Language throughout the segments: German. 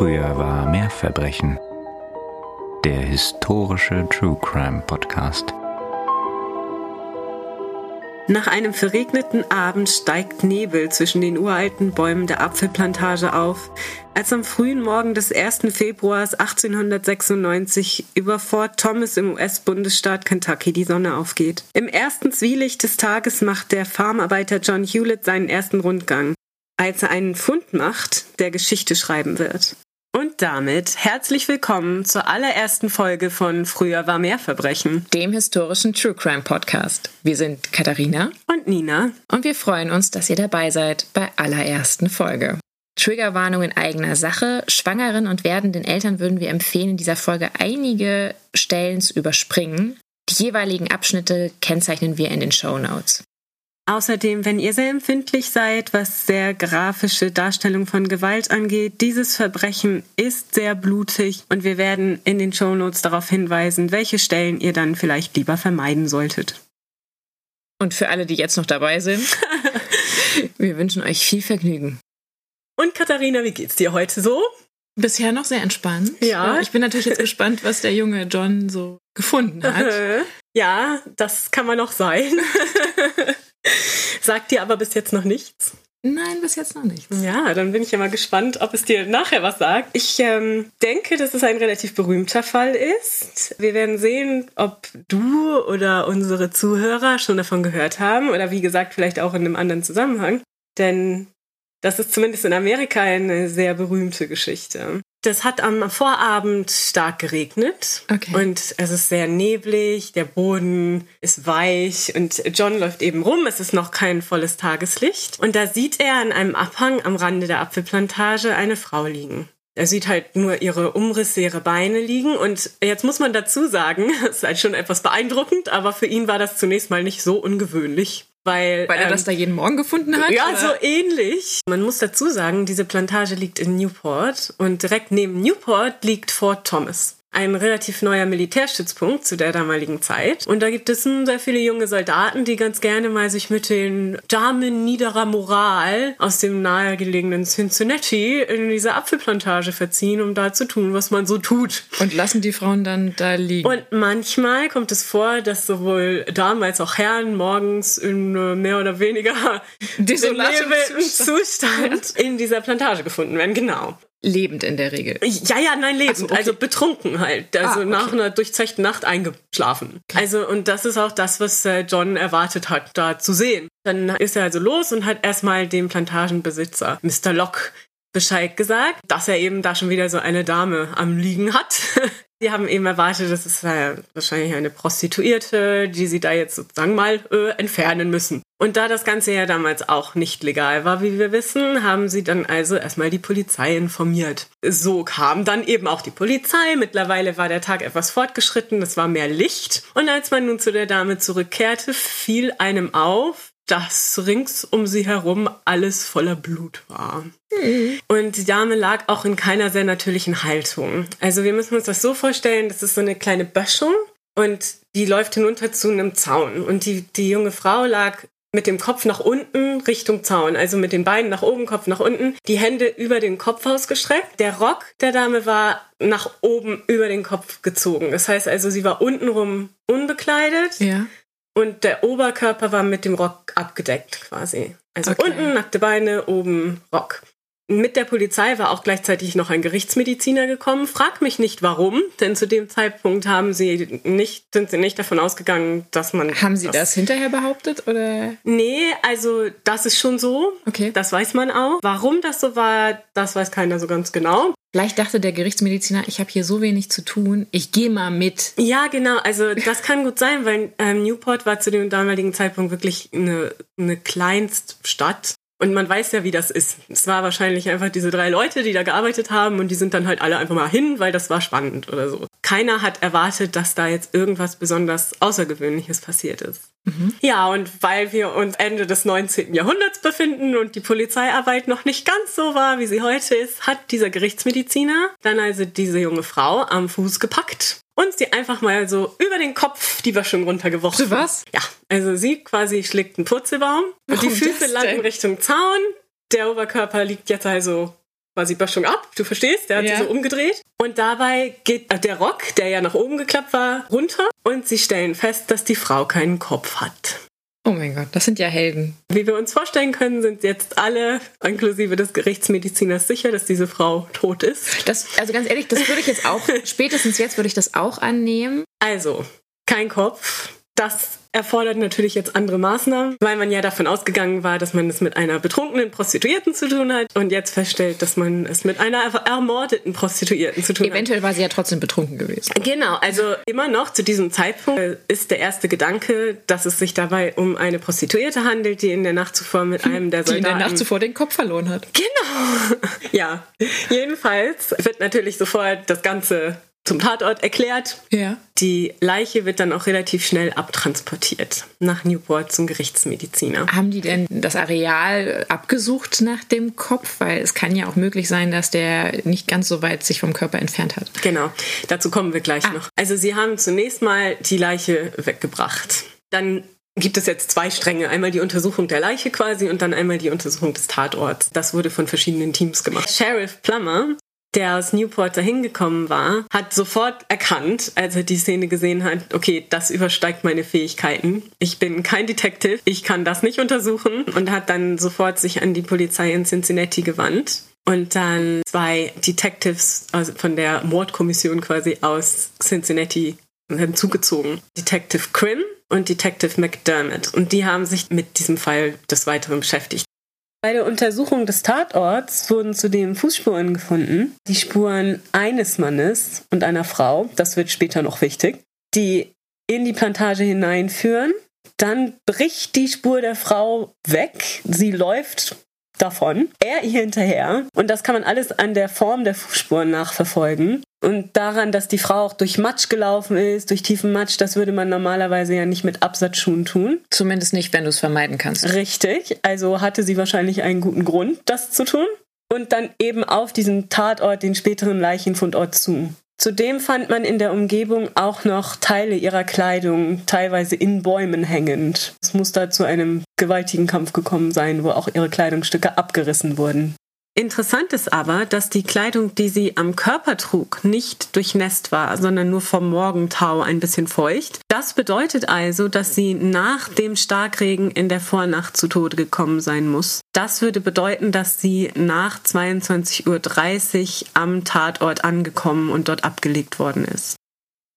Früher war mehr Verbrechen. Der historische True Crime Podcast. Nach einem verregneten Abend steigt Nebel zwischen den uralten Bäumen der Apfelplantage auf, als am frühen Morgen des 1. Februars 1896 über Fort Thomas im US-Bundesstaat Kentucky die Sonne aufgeht. Im ersten Zwielicht des Tages macht der Farmarbeiter John Hewlett seinen ersten Rundgang, als er einen Fund macht, der Geschichte schreiben wird. Und damit herzlich willkommen zur allerersten Folge von Früher war mehr Verbrechen, dem historischen True Crime Podcast. Wir sind Katharina und Nina und wir freuen uns, dass ihr dabei seid bei allerersten Folge. Triggerwarnung in eigener Sache. Schwangeren und werdenden Eltern würden wir empfehlen, in dieser Folge einige Stellen zu überspringen. Die jeweiligen Abschnitte kennzeichnen wir in den Show Notes. Außerdem, wenn ihr sehr empfindlich seid, was sehr grafische Darstellung von Gewalt angeht, dieses Verbrechen ist sehr blutig und wir werden in den Shownotes darauf hinweisen, welche Stellen ihr dann vielleicht lieber vermeiden solltet. Und für alle, die jetzt noch dabei sind, wir wünschen euch viel Vergnügen. Und Katharina, wie geht's dir heute so? Bisher noch sehr entspannt. Ja. Ich bin natürlich jetzt gespannt, was der junge John so gefunden hat. Ja, das kann man noch sein. Sagt dir aber bis jetzt noch nichts? Nein, bis jetzt noch nichts. Ja, dann bin ich ja mal gespannt, ob es dir nachher was sagt. Ich ähm, denke, dass es ein relativ berühmter Fall ist. Wir werden sehen, ob du oder unsere Zuhörer schon davon gehört haben oder wie gesagt, vielleicht auch in einem anderen Zusammenhang. Denn das ist zumindest in Amerika eine sehr berühmte Geschichte. Das hat am Vorabend stark geregnet okay. und es ist sehr neblig, der Boden ist weich und John läuft eben rum, es ist noch kein volles Tageslicht und da sieht er an einem Abhang am Rande der Apfelplantage eine Frau liegen. Er sieht halt nur ihre Umrisse, ihre Beine liegen und jetzt muss man dazu sagen, es ist halt schon etwas beeindruckend, aber für ihn war das zunächst mal nicht so ungewöhnlich. Weil, Weil er ähm, das da jeden Morgen gefunden hat? Ja, oder? so ähnlich. Man muss dazu sagen, diese Plantage liegt in Newport und direkt neben Newport liegt Fort Thomas. Ein relativ neuer Militärstützpunkt zu der damaligen Zeit. Und da gibt es sehr viele junge Soldaten, die ganz gerne mal sich mit den Damen niederer Moral aus dem nahegelegenen Cincinnati in diese Apfelplantage verziehen, um da zu tun, was man so tut. Und lassen die Frauen dann da liegen. Und manchmal kommt es vor, dass sowohl Damen als auch Herren morgens in äh, mehr oder weniger Zustand. Zustand in dieser Plantage gefunden werden. Genau. Lebend in der Regel. Ja, ja, nein, lebend. So, okay. Also betrunken halt. Also Ah, okay. nach einer durchzechten Nacht eingeschlafen. Also, und das ist auch das, was äh, John erwartet hat, da zu sehen. Dann ist er also los und hat erstmal dem Plantagenbesitzer, Mr. Locke, Bescheid gesagt, dass er eben da schon wieder so eine Dame am Liegen hat. Die haben eben erwartet, das ist äh, wahrscheinlich eine Prostituierte, die sie da jetzt sozusagen mal äh, entfernen müssen. Und da das Ganze ja damals auch nicht legal war, wie wir wissen, haben sie dann also erstmal die Polizei informiert. So kam dann eben auch die Polizei. Mittlerweile war der Tag etwas fortgeschritten, es war mehr Licht. Und als man nun zu der Dame zurückkehrte, fiel einem auf, dass rings um sie herum alles voller Blut war. Und die Dame lag auch in keiner sehr natürlichen Haltung. Also wir müssen uns das so vorstellen, das ist so eine kleine Böschung und die läuft hinunter zu einem Zaun. Und die, die junge Frau lag mit dem Kopf nach unten Richtung Zaun, also mit den Beinen nach oben, Kopf nach unten, die Hände über den Kopf ausgestreckt. Der Rock der Dame war nach oben über den Kopf gezogen. Das heißt also, sie war untenrum unbekleidet Ja. Und der Oberkörper war mit dem Rock abgedeckt quasi. Also Okay. unten nackte Beine, oben Rock. Mit der Polizei war auch gleichzeitig noch ein Gerichtsmediziner gekommen. Frag mich nicht warum, denn zu dem Zeitpunkt haben sie nicht, sind sie nicht davon ausgegangen, dass man. Haben Sie das hinterher behauptet oder? Nee, also das ist schon so. Okay. Das weiß man auch. Warum das so war, das weiß keiner so ganz genau. Vielleicht dachte der Gerichtsmediziner, ich habe hier so wenig zu tun, ich gehe mal mit. Ja, genau. Also das kann gut sein, weil ähm, Newport war zu dem damaligen Zeitpunkt wirklich eine, eine Kleinststadt. Und man weiß ja, wie das ist. Es war wahrscheinlich einfach diese drei Leute, die da gearbeitet haben und die sind dann halt alle einfach mal hin, weil das war spannend oder so. Keiner hat erwartet, dass da jetzt irgendwas besonders Außergewöhnliches passiert ist. Ja, und weil wir uns Ende des 19. Jahrhunderts befinden und die Polizeiarbeit noch nicht ganz so war, wie sie heute ist, hat dieser Gerichtsmediziner dann also diese junge Frau am Fuß gepackt und sie einfach mal so über den Kopf die Böschung runtergeworfen. Bitte was? Ja, also sie quasi schlägt einen Purzelbaum und die Warum Füße landen? Richtung Zaun. Der Oberkörper liegt jetzt also quasi Böschung ab, du verstehst, der hat Ja. sie so umgedreht. Und dabei geht der Rock, der ja nach oben geklappt war, runter und sie stellen fest, dass die Frau keinen Kopf hat. Oh mein Gott, das sind ja Helden. Wie wir uns vorstellen können, sind jetzt alle, inklusive des Gerichtsmediziners, sicher, dass diese Frau tot ist. Das, also ganz ehrlich, das würde ich jetzt auch, spätestens jetzt würde ich das auch annehmen. Also, kein Kopf. Das erfordert natürlich jetzt andere Maßnahmen, weil man ja davon ausgegangen war, dass man es mit einer betrunkenen Prostituierten zu tun hat und jetzt feststellt, dass man es mit einer ermordeten Prostituierten zu tun hat. Eventuell war sie ja trotzdem betrunken gewesen. Genau, also immer noch zu diesem Zeitpunkt äh, ist der erste Gedanke, dass es sich dabei um eine Prostituierte handelt, die in der Nacht zuvor mit einem der Die in Soldaten... der Nacht zuvor den Kopf verloren hat. Genau. Ja, jedenfalls wird natürlich sofort das Ganze zum Tatort erklärt. Ja. Die Leiche wird dann auch relativ schnell abtransportiert nach Newport zum Gerichtsmediziner. Haben die denn das Areal abgesucht nach dem Kopf? Weil es kann ja auch möglich sein, dass der nicht ganz so weit sich vom Körper entfernt hat. Genau, dazu kommen wir gleich noch. Also sie haben zunächst mal die Leiche weggebracht. Dann gibt es jetzt zwei Stränge. Einmal die Untersuchung der Leiche quasi und dann einmal die Untersuchung des Tatorts. Das wurde von verschiedenen Teams gemacht. Sheriff Plummer der aus Newport dahin gekommen war, hat sofort erkannt, als er die Szene gesehen hat, okay, das übersteigt meine Fähigkeiten. Ich bin kein Detective, ich kann das nicht untersuchen und hat dann sofort sich an die Polizei in Cincinnati gewandt und dann zwei Detectives also von der Mordkommission quasi aus Cincinnati hinzugezogen. Detective Crim und Detective McDermott. Und die haben sich mit diesem Fall des Weiteren beschäftigt. Bei der Untersuchung des Tatorts wurden zudem Fußspuren gefunden. Die Spuren eines Mannes und einer Frau, das wird später noch wichtig, die in die Plantage hineinführen. Dann bricht die Spur der Frau weg. Sie läuft davon, er ihr hinterher. Und das kann man alles an der Form der Fußspuren nachverfolgen. Und daran, dass die Frau auch durch Matsch gelaufen ist, durch tiefen Matsch, das würde man normalerweise ja nicht mit Absatzschuhen tun. Zumindest nicht, wenn du es vermeiden kannst. Richtig, also hatte sie wahrscheinlich einen guten Grund, das zu tun. Und dann eben auf diesen Tatort, den späteren Leichenfundort zu. Zudem fand man in der Umgebung auch noch Teile ihrer Kleidung, teilweise in Bäumen hängend. Es muss da zu einem gewaltigen Kampf gekommen sein, wo auch ihre Kleidungsstücke abgerissen wurden. Interessant ist aber, dass die Kleidung, die sie am Körper trug, nicht durchnässt war, sondern nur vom Morgentau ein bisschen feucht. Das bedeutet also, dass sie nach dem Starkregen in der Vornacht zu Tode gekommen sein muss. Das würde bedeuten, dass sie nach 22.30 Uhr am Tatort angekommen und dort abgelegt worden ist.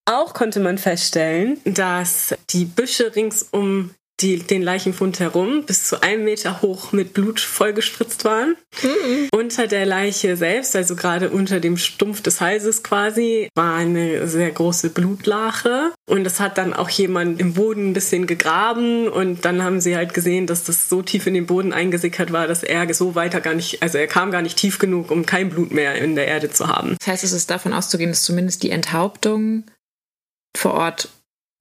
Auch konnte man feststellen, dass die Büsche ringsum die, den Leichenfund herum bis zu einem Meter hoch mit Blut vollgespritzt waren. Mhm. Unter der Leiche selbst, also gerade unter dem Stumpf des Halses quasi, war eine sehr große Blutlache. Und es hat dann auch jemand im Boden ein bisschen gegraben und dann haben sie halt gesehen, dass das so tief in den Boden eingesickert war, dass er so weiter gar nicht, also er kam gar nicht tief genug, um kein Blut mehr in der Erde zu haben. Das heißt, es ist davon auszugehen, dass zumindest die Enthauptung vor Ort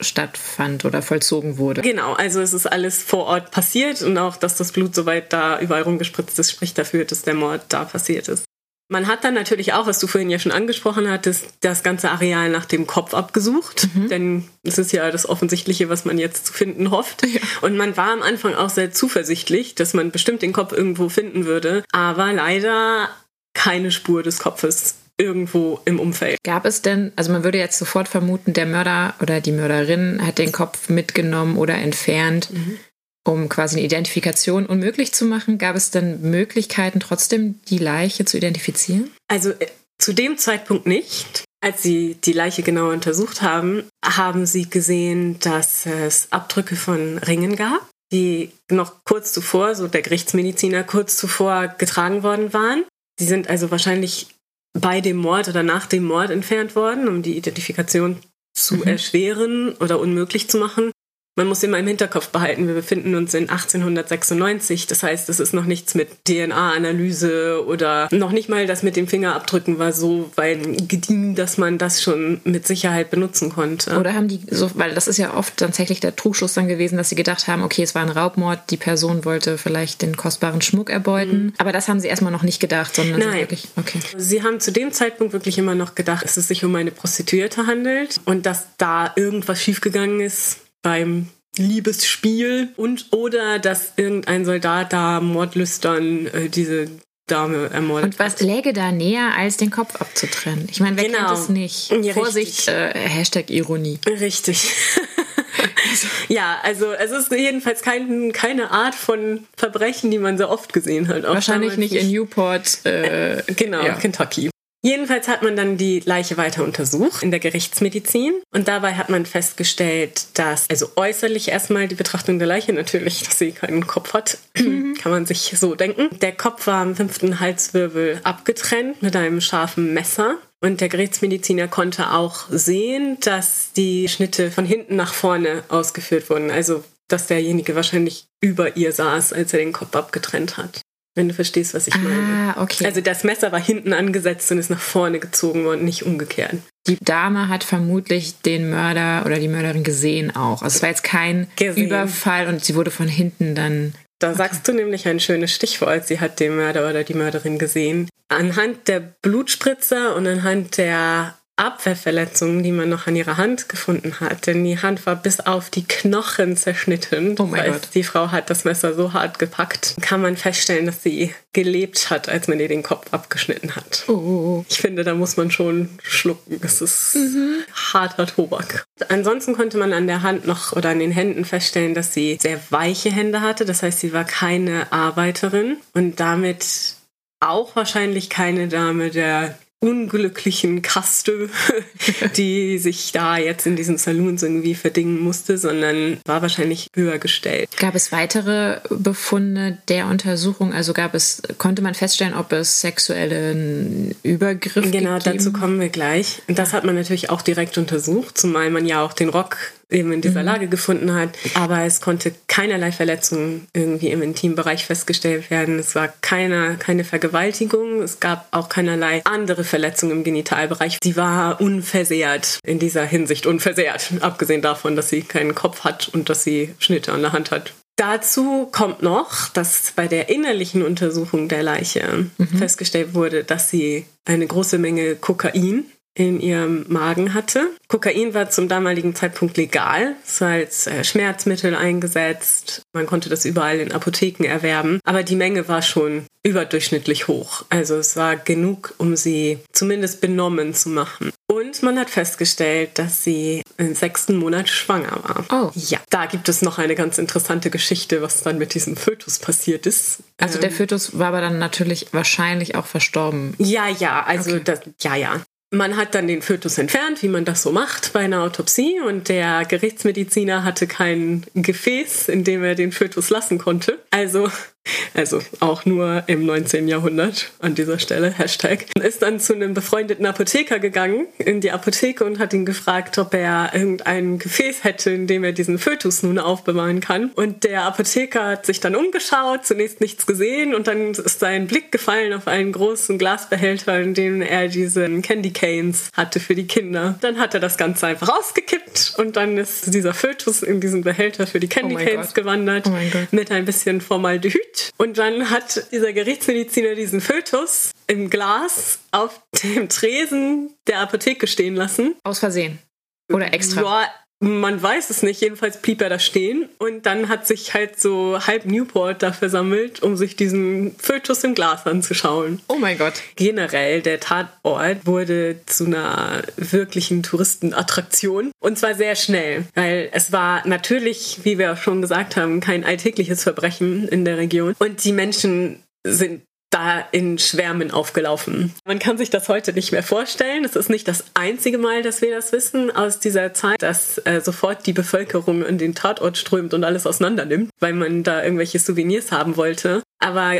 stattfand oder vollzogen wurde. Genau, also es ist alles vor Ort passiert und auch, dass das Blut soweit da überall rumgespritzt ist, spricht dafür, dass der Mord da passiert ist. Man hat dann natürlich auch, was du vorhin ja schon angesprochen hattest, das ganze Areal nach dem Kopf abgesucht, mhm. denn es ist ja das Offensichtliche, was man jetzt zu finden hofft. Ja. Und man war am Anfang auch sehr zuversichtlich, dass man bestimmt den Kopf irgendwo finden würde, aber leider keine Spur des Kopfes irgendwo im Umfeld. Gab es denn, also man würde jetzt sofort vermuten, der Mörder oder die Mörderin hat den Kopf mitgenommen oder entfernt, mhm. um quasi eine Identifikation unmöglich zu machen. Gab es denn Möglichkeiten, trotzdem die Leiche zu identifizieren? Also äh, zu dem Zeitpunkt nicht. Als sie die Leiche genauer untersucht haben, haben sie gesehen, dass es Abdrücke von Ringen gab, die noch kurz zuvor, so der Gerichtsmediziner kurz zuvor getragen worden waren. Sie sind also wahrscheinlich bei dem Mord oder nach dem Mord entfernt worden, um die Identifikation zu mhm. erschweren oder unmöglich zu machen. Man muss immer im Hinterkopf behalten, wir befinden uns in 1896. Das heißt, es ist noch nichts mit DNA-Analyse oder noch nicht mal das mit dem Fingerabdrücken war so weit gediehen, dass man das schon mit Sicherheit benutzen konnte. Oder haben die so, weil das ist ja oft tatsächlich der Trugschluss dann gewesen, dass sie gedacht haben, okay, es war ein Raubmord, die Person wollte vielleicht den kostbaren Schmuck erbeuten. Mhm. Aber das haben sie erstmal noch nicht gedacht, sondern Nein. wirklich, okay. Sie haben zu dem Zeitpunkt wirklich immer noch gedacht, dass es sich um eine Prostituierte handelt und dass da irgendwas schiefgegangen ist beim Liebesspiel und oder dass irgendein Soldat da mordlüstern äh, diese Dame ermordet Und was läge da näher, als den Kopf abzutrennen? Ich meine, wer Genau. kennt es nicht? Ja, Vorsicht, äh, Hashtag Ironie. Richtig. ja, also es ist jedenfalls kein, keine Art von Verbrechen, die man so oft gesehen hat. Auch Wahrscheinlich nicht in Newport. Äh, Genau, Ja. Kentucky. Jedenfalls hat man dann die Leiche weiter untersucht in der Gerichtsmedizin und dabei hat man festgestellt, dass, also äußerlich erstmal die Betrachtung der Leiche natürlich, dass sie keinen Kopf hat, kann man sich so denken. Der Kopf war am fünften Halswirbel abgetrennt mit einem scharfen Messer. Und der Gerichtsmediziner konnte auch sehen, dass die Schnitte von hinten nach vorne ausgeführt wurden. Also, dass derjenige wahrscheinlich über ihr saß, als er den Kopf abgetrennt hat. Wenn du verstehst, was ich meine. ah, okay. Also das Messer war hinten angesetzt und ist nach vorne gezogen worden, nicht umgekehrt. die Dame hat vermutlich den Mörder oder die Mörderin gesehen auch. Also es war jetzt kein Gesehen. Überfall und sie wurde von hinten dann. Da sagst du nämlich ein schönes Stichwort. Sie hat den Mörder oder die Mörderin gesehen. Anhand der Blutspritzer und anhand der Abwehrverletzungen, die man noch an ihrer Hand gefunden hat. Denn die Hand war bis auf die Knochen zerschnitten. Oh mein Gott. Die Frau hat das Messer so hart gepackt. Kann man feststellen, dass sie gelebt hat, als man ihr den Kopf abgeschnitten hat. Oh, Ich finde, da muss man schon schlucken. Das ist harter Tobak. Ansonsten konnte man an der Hand noch oder an den Händen feststellen, dass sie sehr weiche Hände hatte. Das heißt, sie war keine Arbeiterin und damit auch wahrscheinlich keine Dame der unglücklichen Kaste, die sich da jetzt in diesen Saloons irgendwie verdingen musste, sondern war wahrscheinlich höher gestellt. Gab es weitere Befunde der Untersuchung? Also gab es, konnte man feststellen, ob es sexuellen Übergriff Genau, gegeben? dazu kommen wir gleich. Und das hat man natürlich auch direkt untersucht, zumal man ja auch den Rock eben in dieser Lage gefunden hat. Aber es konnte keinerlei Verletzung irgendwie im Intimbereich festgestellt werden. Es war keine, keine Vergewaltigung. Es gab auch keinerlei andere Verletzungen im Genitalbereich. Sie war unversehrt in dieser Hinsicht unversehrt. Abgesehen davon, dass sie keinen Kopf hat und dass sie Schnitte an der Hand hat. Dazu kommt noch, dass bei der innerlichen Untersuchung der Leiche festgestellt wurde, dass sie eine große Menge Kokain in ihrem Magen hatte. Kokain war zum damaligen Zeitpunkt legal. Es war als äh, Schmerzmittel eingesetzt. Man konnte das überall in Apotheken erwerben. Aber die Menge war schon überdurchschnittlich hoch. Also es war genug, um sie zumindest benommen zu machen. Und man hat festgestellt, dass sie im sechsten Monat schwanger war. Oh. Ja, da gibt es noch eine ganz interessante Geschichte, was dann mit diesem Fötus passiert ist. Also der Fötus war aber dann natürlich wahrscheinlich auch verstorben. Ja, ja, also das, ja, ja. Man hat dann den Fötus entfernt, wie man das so macht bei einer Autopsie. Und der Gerichtsmediziner hatte kein Gefäß, in dem er den Fötus lassen konnte. Also, also auch nur im 19. Jahrhundert an dieser Stelle, Hashtag. Ist dann zu einem befreundeten Apotheker gegangen in die Apotheke und hat ihn gefragt, ob er irgendein Gefäß hätte, in dem er diesen Fötus nun aufbewahren kann. Und der Apotheker hat sich dann umgeschaut, zunächst nichts gesehen und dann ist sein Blick gefallen auf einen großen Glasbehälter, in dem er diese Candy Canes hatte für die Kinder. Dann hat er das Ganze einfach ausgekippt und dann ist dieser Fötus in diesen Behälter für die Candy Oh Canes Gott. gewandert Oh mit ein bisschen Formaldehyd. Und dann hat dieser Gerichtsmediziner diesen Fötus im Glas auf dem Tresen der Apotheke stehen lassen. Aus Versehen. Oder extra. Ja, man weiß es nicht. Jedenfalls blieb er da stehen. Und dann hat sich halt so halb Newport da versammelt, um sich diesen Fötus im Glas anzuschauen. Oh mein Gott. Generell, der Tatort wurde zu einer wirklichen Touristenattraktion. Und zwar sehr schnell, weil es war natürlich, wie wir auch schon gesagt haben, kein alltägliches Verbrechen in der Region. Und die Menschen sind in Schwärmen aufgelaufen. Man kann sich das heute nicht mehr vorstellen. Es ist nicht das einzige Mal, dass wir das wissen aus dieser Zeit, dass äh, sofort die Bevölkerung in den Tatort strömt und alles auseinandernimmt, weil man da irgendwelche Souvenirs haben wollte. Aber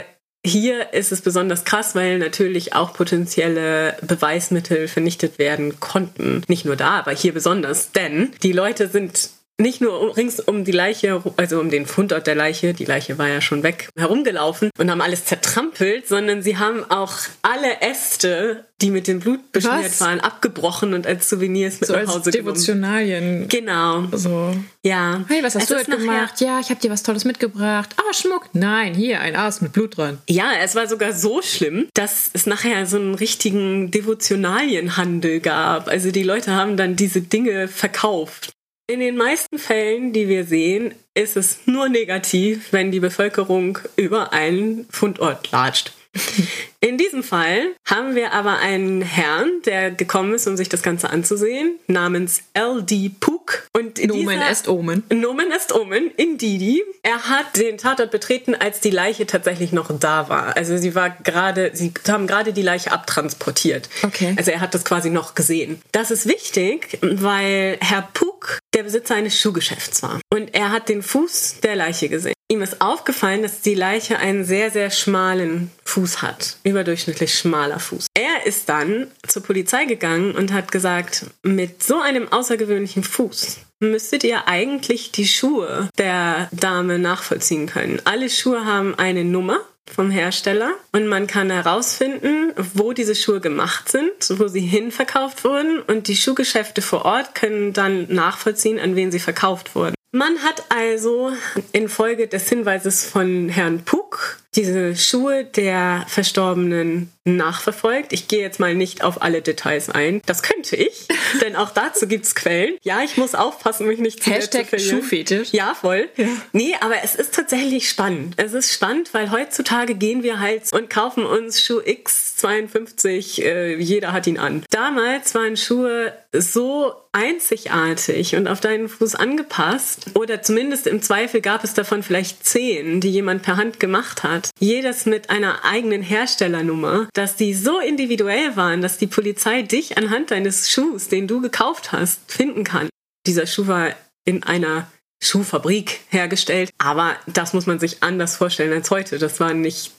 hier ist es besonders krass, weil natürlich auch potenzielle Beweismittel vernichtet werden konnten. Nicht nur da, aber hier besonders. Denn die Leute sind nicht nur rings um die Leiche, also um den Fundort der Leiche, die Leiche war ja schon weg, herumgelaufen und haben alles zertrampelt, sondern sie haben auch alle Äste, die mit dem Blut beschmiert Was? waren, abgebrochen und als Souvenirs mit So nach als Hause genommen. Devotionalien. Genau, So. ja. Hey, was hast Es du heute nachher- gemacht? Ja, ich habe dir was Tolles mitgebracht. Ah, Schmuck. Nein, hier, ein Aas mit Blut dran. Ja, es war sogar so schlimm, dass es nachher so einen richtigen Devotionalienhandel gab. Also die Leute haben dann diese Dinge verkauft. In den meisten Fällen, die wir sehen, ist es nur negativ, wenn die Bevölkerung über einen Fundort latscht. In diesem Fall haben wir aber einen Herrn, der gekommen ist, um sich das Ganze anzusehen, namens L.D. Pook. Und Nomen est Omen. Nomen est Omen, Indidi. Er hat den Tatort betreten, als die Leiche tatsächlich noch da war. Also sie war gerade, sie haben gerade die Leiche abtransportiert. Okay. Also er hat das quasi noch gesehen. Das ist wichtig, weil Herr Puk der Besitzer eines Schuhgeschäfts war. Und er hat den Fuß der Leiche gesehen. Ihm ist aufgefallen, dass die Leiche einen sehr, sehr schmalen Fuß hat. Überdurchschnittlich schmaler Fuß. Er ist dann zur Polizei gegangen und hat gesagt, mit so einem außergewöhnlichen Fuß müsstet ihr eigentlich die Schuhe der Dame nachvollziehen können. Alle Schuhe haben eine Nummer vom Hersteller und man kann herausfinden, wo diese Schuhe gemacht sind, wo sie hinverkauft wurden und die Schuhgeschäfte vor Ort können dann nachvollziehen, an wen sie verkauft wurden. Man hat also infolge des Hinweises von Herrn Puk diese Schuhe der Verstorbenen nachverfolgt. Ich gehe jetzt mal nicht auf alle Details ein. Das könnte ich, denn auch dazu gibt's Quellen. Ja, ich muss aufpassen, mich nicht zu Hashtag. Schuhfetisch. Ja, voll. Nee, aber es ist tatsächlich spannend. Es ist spannend, weil heutzutage gehen wir halt und kaufen uns Schuh X52, äh, jeder hat ihn an. Damals waren Schuhe so einzigartig und auf deinen Fuß angepasst oder zumindest im Zweifel gab es davon vielleicht zehn, die jemand per Hand gemacht hat. Jedes mit einer eigenen Herstellernummer, dass die so individuell waren, dass die Polizei dich anhand deines Schuhs, den du gekauft hast, finden kann. Dieser Schuh war in einer Schuhfabrik hergestellt, aber das muss man sich anders vorstellen als heute. Das waren nicht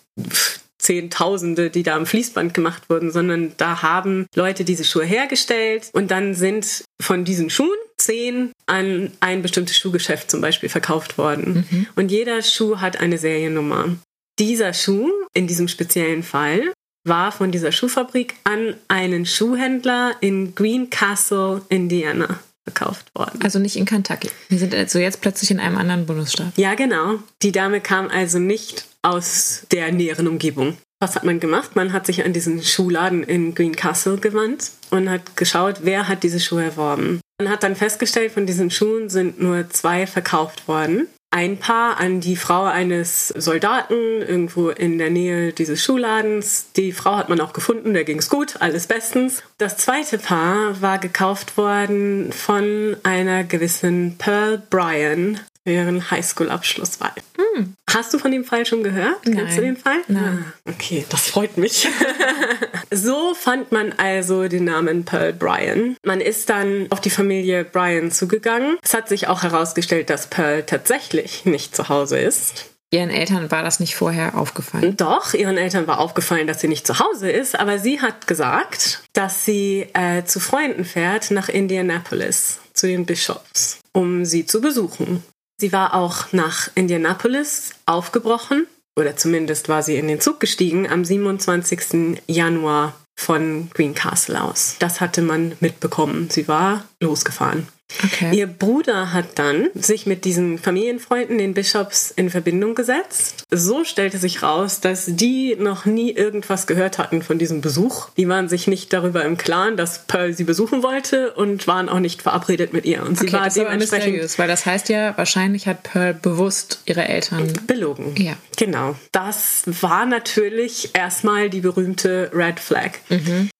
Zehntausende, die da am Fließband gemacht wurden, sondern da haben Leute diese Schuhe hergestellt und dann sind von diesen Schuhen zehn an ein bestimmtes Schuhgeschäft zum Beispiel verkauft worden. Und jeder Schuh hat eine Seriennummer. Dieser Schuh, in diesem speziellen Fall, war von dieser Schuhfabrik an einen Schuhhändler in Greencastle, Indiana verkauft worden. Also nicht in Kentucky. Wir sind also jetzt plötzlich in einem anderen Bundesstaat. Ja, genau. Die Dame kam also nicht aus der näheren Umgebung. Was hat man gemacht? Man hat sich an diesen Schuhladen in Greencastle gewandt und hat geschaut, wer hat diese Schuhe erworben. Man hat dann festgestellt, von diesen Schuhen sind nur zwei verkauft worden. Ein Paar an die Frau eines Soldaten irgendwo in der Nähe dieses Schuhladens. Die Frau hat man auch gefunden, der ging's gut, alles bestens. Das zweite Paar war gekauft worden von einer gewissen Pearl Bryan, deren Highschool-Abschluss war. Hast du von dem Fall schon gehört? Kennst du Nein. den Fall? Nein. Ah, okay, das freut mich. so fand man also den Namen Pearl Bryan. Man ist dann auf die Familie Bryan zugegangen. Es hat sich auch herausgestellt, dass Pearl tatsächlich nicht zu Hause ist. Ihren Eltern war das nicht vorher aufgefallen. Doch, ihren Eltern war aufgefallen, dass sie nicht zu Hause ist, aber sie hat gesagt, dass sie äh, zu Freunden fährt nach Indianapolis, zu den Bishops, um sie zu besuchen. Sie war auch nach Indianapolis aufgebrochen, oder zumindest war sie in den Zug gestiegen am 27. Januar von Greencastle aus. Das hatte man mitbekommen. Sie war losgefahren. Okay. Ihr Bruder hat dann sich mit diesen Familienfreunden, den Bishops, in Verbindung gesetzt. So stellte sich raus, dass die noch nie irgendwas gehört hatten von diesem Besuch. Die waren sich nicht darüber im Klaren, dass Pearl sie besuchen wollte und waren auch nicht verabredet mit ihr. Und sie Okay, war das dementsprechend mysteriös, weil das heißt ja, wahrscheinlich hat Pearl bewusst ihre Eltern. belogen. Ja. Genau. Das war natürlich erstmal die berühmte Red Flag.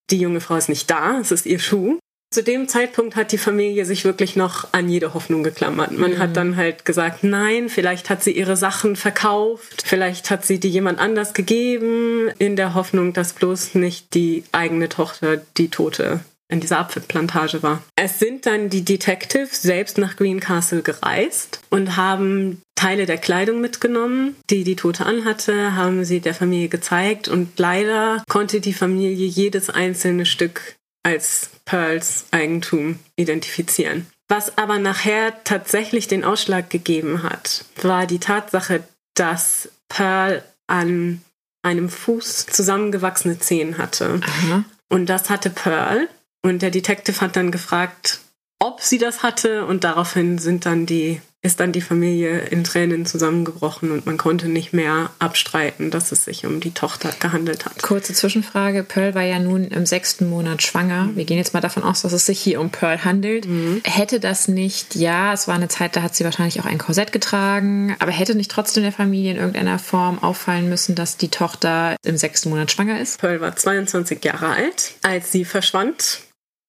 Die junge Frau ist nicht da, es ist ihr Schuh. Zu dem Zeitpunkt hat die Familie sich wirklich noch an jede Hoffnung geklammert. Man hat dann halt gesagt, nein, vielleicht hat sie ihre Sachen verkauft, vielleicht hat sie die jemand anders gegeben, in der Hoffnung, dass bloß nicht die eigene Tochter die Tote in dieser Apfelplantage war. Es sind dann die Detectives selbst nach Greencastle gereist und haben Teile der Kleidung mitgenommen, die die Tote anhatte, haben sie der Familie gezeigt und leider konnte die Familie jedes einzelne Stück als Pearls Eigentum identifizieren. Was aber nachher tatsächlich den Ausschlag gegeben hat, war die Tatsache, dass Pearl an einem Fuß zusammengewachsene Zehen hatte. Aha. Und das hatte Pearl. Und der Detective hat dann gefragt, ob sie das hatte. Und daraufhin sind dann die ist dann die Familie in Tränen zusammengebrochen und man konnte nicht mehr abstreiten, dass es sich um die Tochter gehandelt hat. Kurze Zwischenfrage. Pearl war ja nun im sechsten Monat schwanger. Wir gehen jetzt mal davon aus, dass es sich hier um Pearl handelt. Mhm. Hätte das nicht, ja, es war eine Zeit, da hat sie wahrscheinlich auch ein Korsett getragen, aber hätte nicht trotzdem der Familie in irgendeiner Form auffallen müssen, dass die Tochter im sechsten Monat schwanger ist? Pearl war 22 Jahre alt, als sie verschwand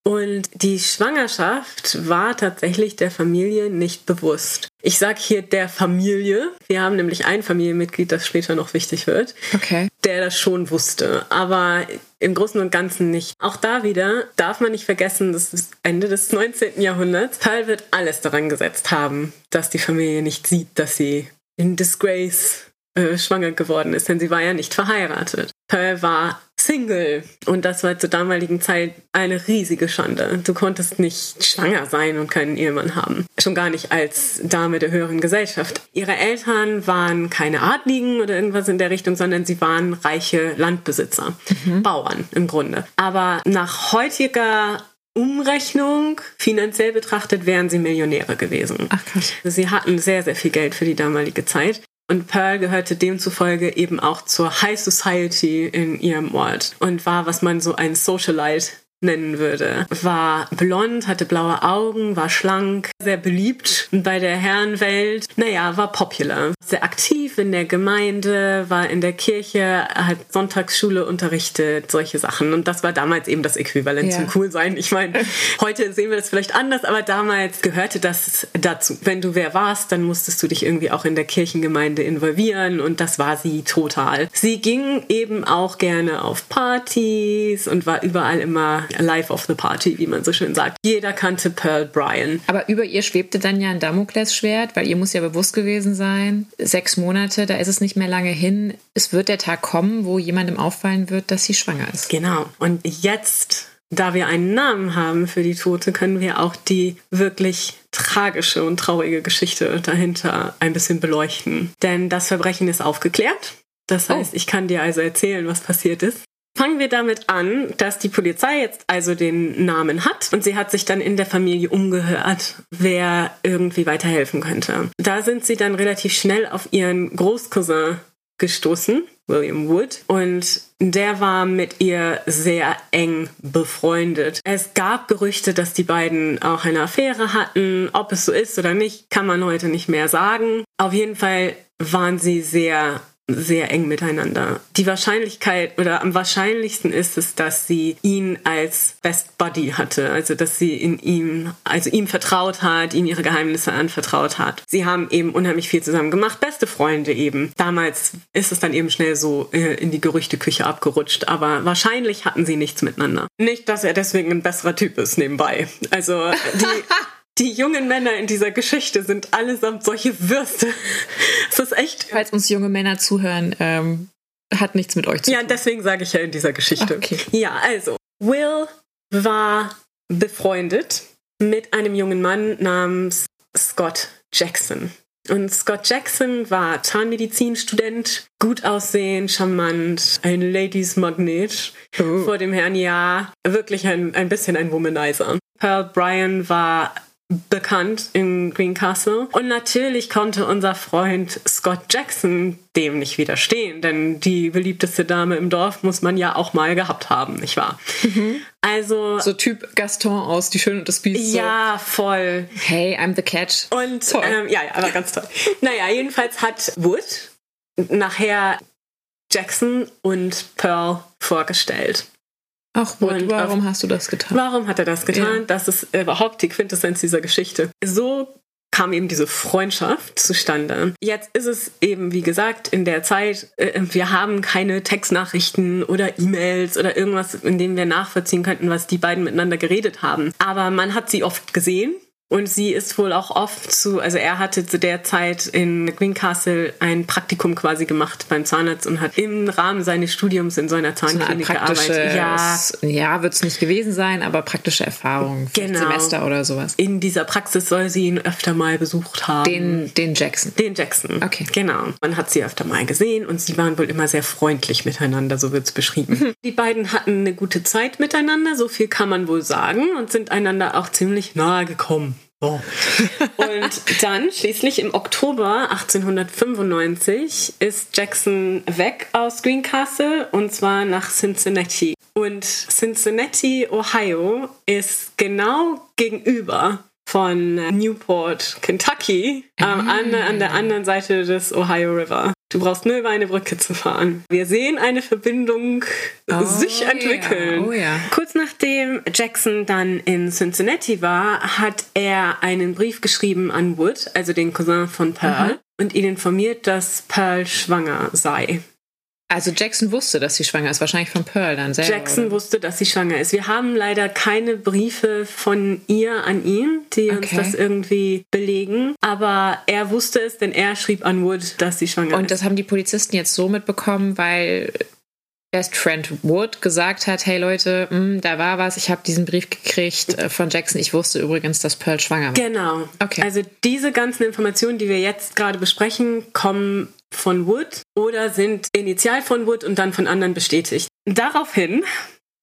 und die Schwangerschaft war tatsächlich der Familie nicht bewusst. Ich sage hier der Familie. Wir haben nämlich ein Familienmitglied, das später noch wichtig wird, okay. der das schon wusste. Aber im Großen und Ganzen nicht. Auch da wieder darf man nicht vergessen, das ist Ende des 19. Jahrhunderts. Pearl wird alles daran gesetzt haben, dass die Familie nicht sieht, dass sie in Disgrace äh, schwanger geworden ist, denn sie war ja nicht verheiratet. Pearl war Single und das war zur damaligen Zeit eine riesige Schande. Du konntest nicht schwanger sein und keinen Ehemann haben. Schon gar nicht als Dame der höheren Gesellschaft. Ihre Eltern waren keine Adligen oder irgendwas in der Richtung, sondern sie waren reiche Landbesitzer, mhm. Bauern im Grunde. Aber nach heutiger Umrechnung, finanziell betrachtet, wären sie Millionäre gewesen. Ach krass. Sie hatten sehr, sehr viel Geld für die damalige Zeit. Und Pearl gehörte demzufolge eben auch zur High Society in ihrem Ort und war, was man so ein Socialite nennen würde. War blond, hatte blaue Augen, war schlank, sehr beliebt bei der Herrenwelt. Naja, war popular. Sehr aktiv in der Gemeinde, war in der Kirche, hat Sonntagsschule unterrichtet, solche Sachen. Und das war damals eben das Äquivalent ja. zum Coolsein. Ich meine, heute sehen wir das vielleicht anders, aber damals gehörte das dazu. Wenn du wer warst, dann musstest du dich irgendwie auch in der Kirchengemeinde involvieren und das war sie total. Sie ging eben auch gerne auf Partys und war überall immer Life of the Party, wie man so schön sagt. Jeder kannte Pearl Bryan. Aber über ihr schwebte dann ja ein Damoklesschwert, weil ihr muss ja bewusst gewesen sein, sechs Monate, da ist es nicht mehr lange hin. Es wird der Tag kommen, wo jemandem auffallen wird, dass sie schwanger ist. Genau. Und jetzt da wir einen Namen haben für die Tote, können wir auch die wirklich tragische und traurige Geschichte dahinter ein bisschen beleuchten. Denn das Verbrechen ist aufgeklärt. Das heißt, oh. ich kann dir also erzählen, was passiert ist. Fangen wir damit an, dass die Polizei jetzt also den Namen hat und sie hat sich dann in der Familie umgehört, wer irgendwie weiterhelfen könnte. Da sind sie dann relativ schnell auf ihren Großcousin gestoßen, William Wood, und der war mit ihr sehr eng befreundet. Es gab Gerüchte, dass die beiden auch eine Affäre hatten. Ob es so ist oder nicht, kann man heute nicht mehr sagen. Auf jeden Fall waren sie sehr sehr eng miteinander. Die Wahrscheinlichkeit oder am wahrscheinlichsten ist es, dass sie ihn als Best Buddy hatte, also dass sie in ihm, also ihm vertraut hat, ihm ihre Geheimnisse anvertraut hat. Sie haben eben unheimlich viel zusammen gemacht, beste Freunde eben. Damals ist es dann eben schnell so äh, in die Gerüchteküche abgerutscht, aber wahrscheinlich hatten sie nichts miteinander. Nicht, dass er deswegen ein besserer Typ ist nebenbei. Also die die jungen Männer in dieser Geschichte sind allesamt solche Würste. Es ist echt. Falls uns junge Männer zuhören, ähm, hat nichts mit euch zu tun. Ja, deswegen sage ich ja in dieser Geschichte. Okay. Ja, also, Will war befreundet mit einem jungen Mann namens Scott Jackson. Und Scott Jackson war Zahnmedizinstudent, gut aussehen, charmant, ein Ladies Magnet oh. vor dem Herrn, ja, wirklich ein, ein bisschen ein Womanizer. Pearl Bryan war bekannt in Greencastle. Und natürlich konnte unser Freund Scott Jackson dem nicht widerstehen, denn die beliebteste Dame im Dorf muss man ja auch mal gehabt haben, nicht wahr? Mhm. Also. So Typ Gaston aus Die Schöne und das Biest. Ja, so. voll. Hey, I'm the catch. Und, ähm, ja, ja, aber ganz toll. naja, jedenfalls hat Wood nachher Jackson und Pearl vorgestellt. Ach, und warum hast du das getan? Warum hat er das getan? Ja. Das ist überhaupt die Quintessenz dieser Geschichte. So kam eben diese Freundschaft zustande. Jetzt ist es eben, wie gesagt, in der Zeit, äh, wir haben keine Textnachrichten oder E-Mails oder irgendwas, in dem wir nachvollziehen könnten, was die beiden miteinander geredet haben. Aber man hat sie oft gesehen und sie ist wohl auch oft zu, also er hatte zu der Zeit in Greencastle ein Praktikum quasi gemacht beim Zahnarzt und hat im Rahmen seines Studiums in so einer Zahnklinik so gearbeitet. Ja, ja wird es nicht gewesen sein, aber praktische Erfahrung, genau. Semester oder sowas. In dieser Praxis soll sie ihn öfter mal besucht haben. Den, den Jackson. Den Jackson. Okay. Genau. Man hat sie öfter mal gesehen und sie waren wohl immer sehr freundlich miteinander, so wird es beschrieben. Die beiden hatten eine gute Zeit miteinander, so viel kann man wohl sagen, und sind einander auch ziemlich nahe gekommen Oh. Und dann schließlich im Oktober 1895 ist Jackson weg aus Greencastle und zwar nach Cincinnati. Und Cincinnati, Ohio ist genau gegenüber von Newport, Kentucky, am an, an der anderen Seite des Ohio River. Du brauchst nur über eine Brücke zu fahren. Wir sehen eine Verbindung Oh, sich entwickeln. ja. Oh, ja. Kurz nachdem Jackson dann in Cincinnati war, hat er einen Brief geschrieben an Wood, also den Cousin von Pearl, und ihn informiert, dass Pearl schwanger sei. Also Jackson wusste, dass sie schwanger ist, wahrscheinlich von Pearl dann selber. Jackson oder? wusste, dass sie schwanger ist. Wir haben leider keine Briefe von ihr an ihn, die uns Okay. das irgendwie belegen. Aber er wusste es, denn er schrieb an Wood, dass sie schwanger Und ist. das haben die Polizisten jetzt so mitbekommen, weil Best Friend Wood gesagt hat, hey Leute, mh, da war was, ich habe diesen Brief gekriegt äh, von Jackson. Ich wusste übrigens, dass Pearl schwanger war. Genau. Okay. Also diese ganzen Informationen, die wir jetzt gerade besprechen, kommen von Wood oder sind initial von Wood und dann von anderen bestätigt. Daraufhin,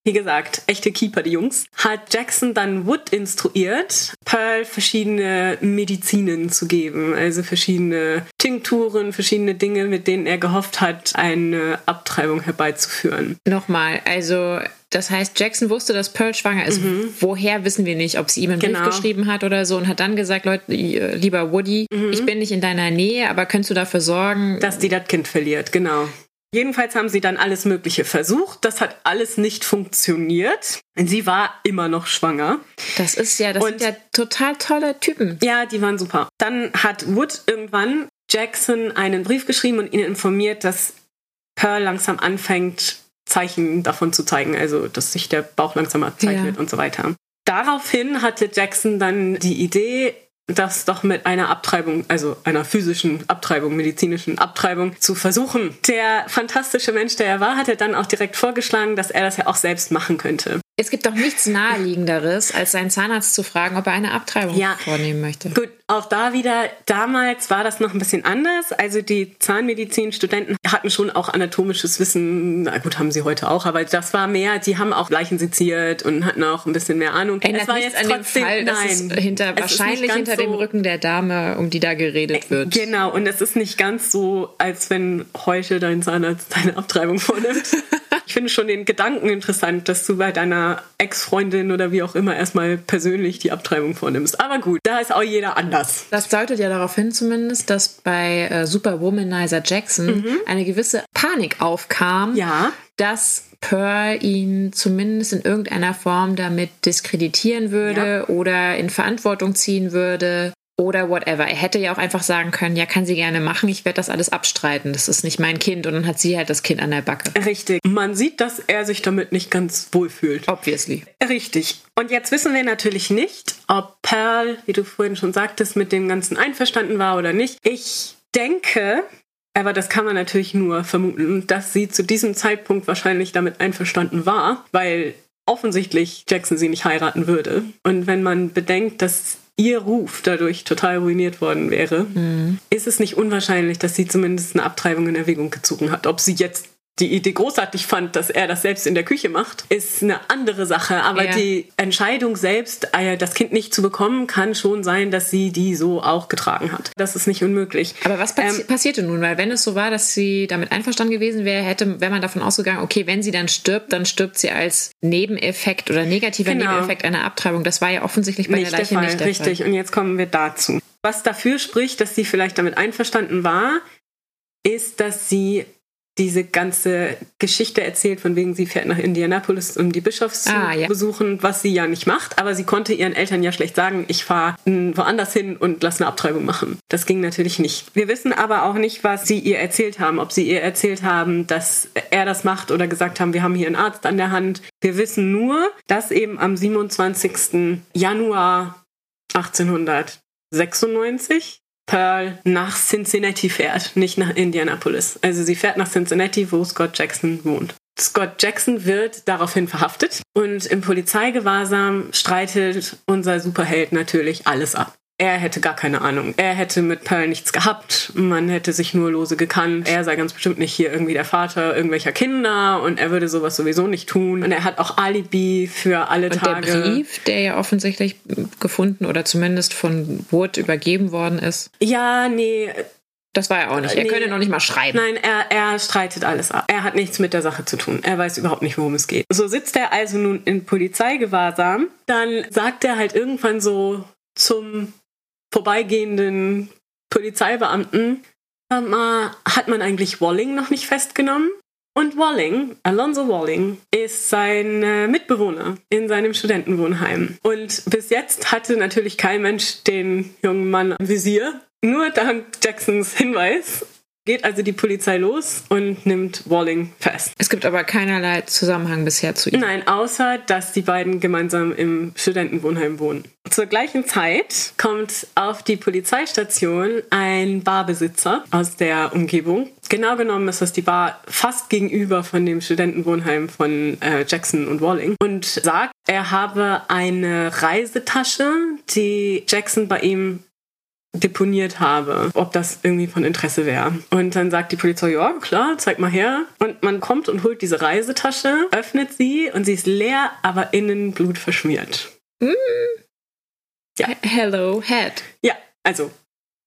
wie gesagt, echte Keeper, die Jungs, hat Jackson dann Wood instruiert, Pearl verschiedene Medizinen zu geben, also verschiedene Tinkturen, verschiedene Dinge, mit denen er gehofft hat, eine Abtreibung herbeizuführen. Nochmal, also das heißt, Jackson wusste, dass Pearl schwanger ist. Woher wissen wir nicht, ob sie ihm einen Mhm. Genau. Brief geschrieben hat oder so und hat dann gesagt, Leute, äh, lieber Woody, ich bin nicht in deiner Nähe, aber könntest du dafür sorgen? dass die das Kind verliert, genau. Jedenfalls haben sie dann alles Mögliche versucht. Das hat alles nicht funktioniert. Sie war immer noch schwanger. Das ist ja, das Und- sind ja total tolle Typen. Ja, die waren super. Dann hat Wood irgendwann Jackson einen Brief geschrieben und ihn informiert, dass Pearl langsam anfängt, Zeichen davon zu zeigen, also dass sich der Bauch langsam abzeichnet Ja. und so weiter. Daraufhin hatte Jackson dann die Idee, das doch mit einer Abtreibung, also einer physischen Abtreibung, medizinischen Abtreibung zu versuchen. Der fantastische Mensch, der er war, hatte dann auch direkt vorgeschlagen, dass er das ja auch selbst machen könnte. Es gibt doch nichts naheliegenderes, als seinen Zahnarzt zu fragen, ob er eine Abtreibung Ja. vornehmen möchte. Gut, auch da wieder, damals war das noch ein bisschen anders. Also die Zahnmedizinstudenten hatten schon auch anatomisches Wissen. Na gut, haben sie heute auch, aber das war mehr, die haben auch Leichen seziert und hatten auch ein bisschen mehr Ahnung. Ändert es war jetzt an dem trotzdem, Fall, dass nein. es hinter, wahrscheinlich hinter dem so- Rücken der Dame, um die da geredet wird. Genau, und es ist nicht ganz so, als wenn heute dein Zahnarzt deine Abtreibung vornimmt. ich finde schon den Gedanken interessant, dass du bei deiner Ex-Freundin oder wie auch immer erstmal persönlich die Abtreibung vornimmst. Aber gut, da ist auch jeder anders. Das deutet ja darauf hin zumindest, dass bei äh, Superwomanizer Jackson eine gewisse Panik aufkam, Mhm. Ja. dass Pearl ihn zumindest in irgendeiner Form damit diskreditieren würde oder in Verantwortung ziehen würde oder whatever. Er hätte ja auch einfach sagen können, ja, kann sie gerne machen, ich werde das alles abstreiten, das ist nicht mein Kind und dann hat sie halt das Kind an der Backe. Richtig. Man sieht, dass er sich damit nicht ganz wohl fühlt. Obviously. Richtig. Und jetzt wissen wir natürlich nicht, ob Pearl, wie du vorhin schon sagtest, mit dem Ganzen einverstanden war oder nicht. Ich denke, aber das kann man natürlich nur vermuten, dass sie zu diesem Zeitpunkt wahrscheinlich damit einverstanden war, weil offensichtlich Jackson sie nicht heiraten würde. Und wenn man bedenkt, dass ihr Ruf dadurch total ruiniert worden wäre, ist es nicht unwahrscheinlich, dass sie zumindest eine Abtreibung in Erwägung gezogen hat. Ob sie jetzt die Idee großartig fand, dass er das selbst in der Küche macht, ist eine andere Sache. Aber Ja. die Entscheidung selbst, äh, das Kind nicht zu bekommen, kann schon sein, dass sie die so auch getragen hat. Das ist nicht unmöglich. Aber was passi Ähm, passierte nun? Weil wenn es so war, dass sie damit einverstanden gewesen wäre, hätte, wäre man davon ausgegangen, okay, wenn sie dann stirbt, dann stirbt sie als Nebeneffekt oder negativer Genau. Nebeneffekt einer Abtreibung. Das war ja offensichtlich bei nicht der der Leiche Fall, nicht der richtig. Fall. Und jetzt kommen wir dazu. Was dafür spricht, dass sie vielleicht damit einverstanden war, ist, dass sie diese ganze Geschichte erzählt, von wegen sie fährt nach Indianapolis, um die Bischofs Ah, zu ja. besuchen, was sie ja nicht macht. Aber sie konnte ihren Eltern ja schlecht sagen, ich fahre woanders hin und lass eine Abtreibung machen. Das ging natürlich nicht. Wir wissen aber auch nicht, was sie ihr erzählt haben. Ob sie ihr erzählt haben, dass er das macht oder gesagt haben, wir haben hier einen Arzt an der Hand. Wir wissen nur, dass eben am 27. Januar 1896 Pearl nach Cincinnati fährt, nicht nach Indianapolis. Also sie fährt nach Cincinnati, wo Scott Jackson wohnt. Scott Jackson wird daraufhin verhaftet und im Polizeigewahrsam streitet unser Superheld natürlich alles ab. Er hätte gar keine Ahnung. Er hätte mit Pearl nichts gehabt. Man hätte sich nur lose gekannt. Er sei ganz bestimmt nicht hier irgendwie der Vater irgendwelcher Kinder und er würde sowas sowieso nicht tun. Und er hat auch Alibi für alle Und Tage. der Brief, der ja offensichtlich gefunden oder zumindest von Wood übergeben worden ist, Ja, nee, das war er auch nicht. Er Nee. könnte noch nicht mal schreiben. Nein, er, er streitet alles ab. Er hat nichts mit der Sache zu tun. Er weiß überhaupt nicht, worum es geht. So sitzt er also nun in Polizeigewahrsam. Dann sagt er halt irgendwann so zum vorbeigehenden Polizeibeamten, "Sag mal, hat man eigentlich Walling noch nicht festgenommen? Und Walling, Alonso Walling, ist sein äh, Mitbewohner in seinem Studentenwohnheim. Und bis jetzt hatte natürlich kein Mensch den jungen Mann im Visier. Nur dank Jacksons Hinweis geht also die Polizei los und nimmt Walling fest. Es gibt aber keinerlei Zusammenhang bisher zu ihm. Nein, außer dass die beiden gemeinsam im Studentenwohnheim wohnen. Zur gleichen Zeit kommt auf die Polizeistation ein Barbesitzer aus der Umgebung. Genau genommen ist das die Bar fast gegenüber von dem Studentenwohnheim von äh, Jackson und Walling und sagt, er habe eine Reisetasche, die Jackson bei ihm deponiert habe, ob das irgendwie von Interesse wäre. Und dann sagt die Polizei, ja, klar, zeig mal her. Und man kommt und holt diese Reisetasche, öffnet sie und sie ist leer, aber innen Blut verschmiert. Hello, Head. Ja, also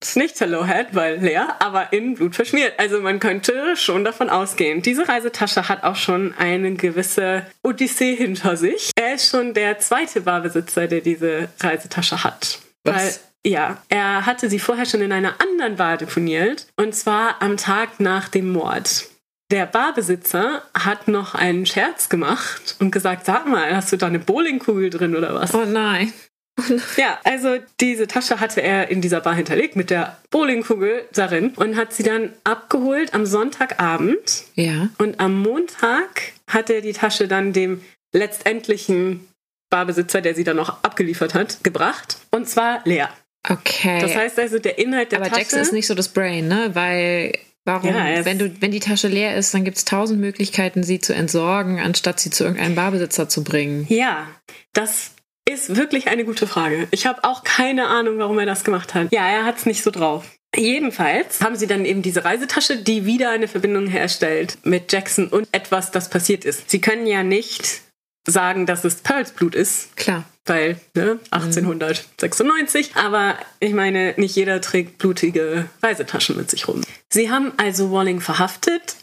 ist nicht Hello Head, weil leer, aber innen Blut verschmiert. Also man könnte schon davon ausgehen. Diese Reisetasche hat auch schon eine gewisse Odyssee hinter sich. Er ist schon der zweite Barbesitzer, der diese Reisetasche hat. Was? Ja, er hatte sie vorher schon in einer anderen Bar deponiert und zwar am Tag nach dem Mord. Der Barbesitzer hat noch einen Scherz gemacht und gesagt, sag mal, hast du da eine Bowlingkugel drin oder was? Oh nein. Ja, also diese Tasche hatte er in dieser Bar hinterlegt mit der Bowlingkugel darin und hat sie dann abgeholt am Sonntagabend. Ja. Und am Montag hat er die Tasche dann dem letztendlichen Barbesitzer, der sie dann noch abgeliefert hat, gebracht. Und zwar leer. Okay. Das heißt also, der Inhalt der aber Tasche... Jackson ist nicht so das Brain, ne? Weil warum, Ja, wenn du, wenn die Tasche leer ist, dann gibt es tausend Möglichkeiten, sie zu entsorgen, anstatt sie zu irgendeinem Barbesitzer zu bringen. Ja, das ist wirklich eine gute Frage. Ich habe auch keine Ahnung, warum er das gemacht hat. Ja, er hat es nicht so drauf. Jedenfalls haben sie dann eben diese Reisetasche, die wieder eine Verbindung herstellt mit Jackson und etwas, das passiert ist. Sie können ja nicht sagen, dass es Pearls Blut ist, Klar. Weil ne, 1896. Aber ich meine, nicht jeder trägt blutige Reisetaschen mit sich rum. Sie haben also Walling verhaftet,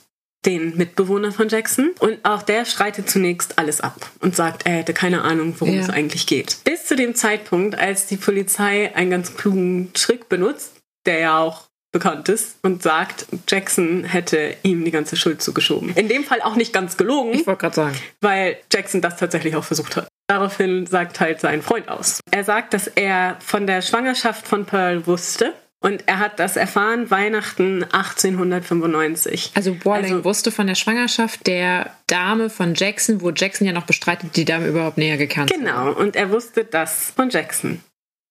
den Mitbewohner von Jackson, und auch der streitet zunächst alles ab und sagt, er hätte keine Ahnung, worum Ja. es eigentlich geht. Bis zu dem Zeitpunkt, als die Polizei einen ganz klugen Trick benutzt, der ja auch bekannt ist und sagt, Jackson hätte ihm die ganze Schuld zugeschoben. In dem Fall auch nicht ganz gelogen Ich wollte gerade sagen. weil Jackson das tatsächlich auch versucht hat. Daraufhin sagt halt sein Freund aus. Er sagt, dass er von der Schwangerschaft von Pearl wusste und er hat das erfahren Weihnachten 1895. Also Walling Also- wusste von der Schwangerschaft der Dame von Jackson, wo Jackson ja noch bestreitet, die Dame überhaupt näher gekannt Genau, und er wusste das von Jackson.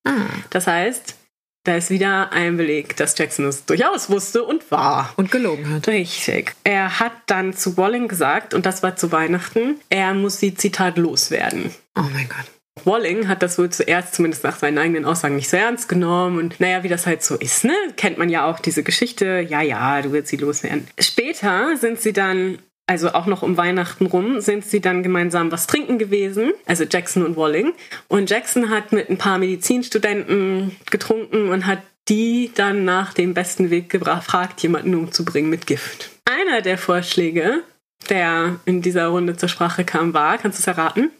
Ah. Das heißt, da ist wieder ein Beleg, dass Jackson es durchaus wusste und war. Und gelogen hat. Richtig. Er hat dann zu Walling gesagt, und das war zu Weihnachten, er muss sie, Zitat, loswerden. Oh mein Gott. Walling hat das wohl zuerst, zumindest nach seinen eigenen Aussagen, nicht so ernst genommen. Und naja, wie das halt so ist, ne? Kennt man ja auch diese Geschichte. Ja, ja, du willst sie loswerden. Später sind sie dann, also auch noch um Weihnachten rum, sind sie dann gemeinsam was trinken gewesen. Also Jackson und Walling. Und Jackson hat mit ein paar Medizinstudenten getrunken und hat die dann nach dem besten Weg gefragt, jemanden umzubringen mit Gift. Einer der Vorschläge, der in dieser Runde zur Sprache kam, war, kannst du es erraten?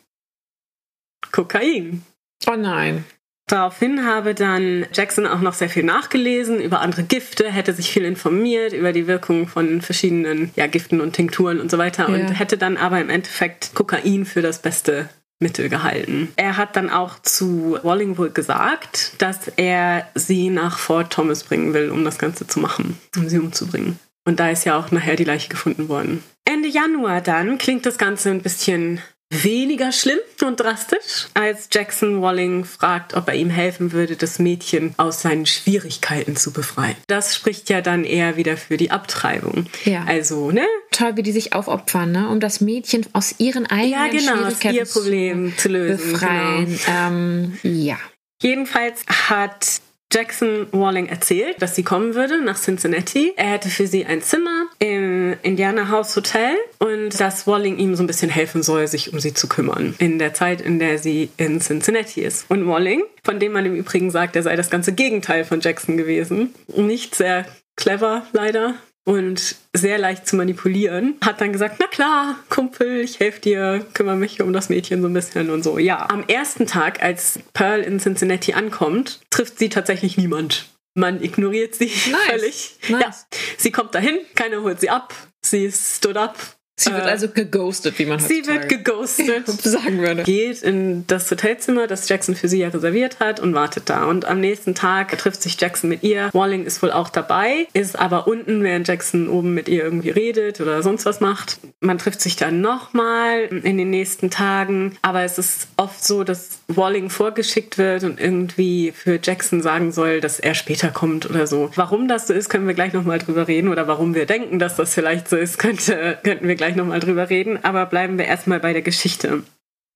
Kokain. Oh nein. Daraufhin habe dann Jackson auch noch sehr viel nachgelesen über andere Gifte, hätte sich viel informiert über die Wirkung von verschiedenen ja, Giften und Tinkturen und so weiter und Ja. hätte dann aber im Endeffekt Kokain für das beste Mittel gehalten. Er hat dann auch zu Walling wohl gesagt, dass er sie nach Fort Thomas bringen will, um das Ganze zu machen, um sie umzubringen. Und da ist ja auch nachher die Leiche gefunden worden. Ende Januar dann klingt das Ganze ein bisschen weniger schlimm und drastisch, als Jackson Walling fragt, ob er ihm helfen würde, das Mädchen aus seinen Schwierigkeiten zu befreien. Das spricht ja dann eher wieder für die Abtreibung. Ja. Also, ne? Toll, wie die sich aufopfern, ne? um das Mädchen aus ihren eigenen Ja, genau, Schwierigkeiten ihr Problem zu lösen. befreien. Genau. Ähm, ja. Jedenfalls hat Jackson Walling erzählt, dass sie kommen würde nach Cincinnati. Er hätte für sie ein Zimmer im Indiana House Hotel und dass Walling ihm so ein bisschen helfen soll, sich um sie zu kümmern in der Zeit, in der sie in Cincinnati ist. Und Walling, von dem man im Übrigen sagt, er sei das ganze Gegenteil von Jackson gewesen, nicht sehr clever leider, und sehr leicht zu manipulieren, hat dann gesagt, na klar, Kumpel, ich helfe dir, kümmere mich um das Mädchen so ein bisschen und so. Ja, am ersten Tag, als Pearl in Cincinnati ankommt, trifft sie tatsächlich niemand. Man ignoriert sie nice. völlig. Nice. Ja, sie kommt dahin, keiner holt sie ab, sie stood up, Sie wird äh, also geghostet, wie man Sie wird geghostet. sagen würde. Geht in das Hotelzimmer, das Jackson für sie ja reserviert hat und wartet da. Und am nächsten Tag trifft sich Jackson mit ihr. Walling ist wohl auch dabei, ist aber unten, während Jackson oben mit ihr irgendwie redet oder sonst was macht. Man trifft sich dann nochmal in den nächsten Tagen. Aber es ist oft so, dass Walling vorgeschickt wird und irgendwie für Jackson sagen soll, dass er später kommt oder so. Warum das so ist, können wir gleich nochmal drüber reden. Oder warum wir denken, dass das vielleicht so ist, könnte, könnten wir gleich gleich nochmal drüber reden, aber bleiben wir erstmal bei der Geschichte.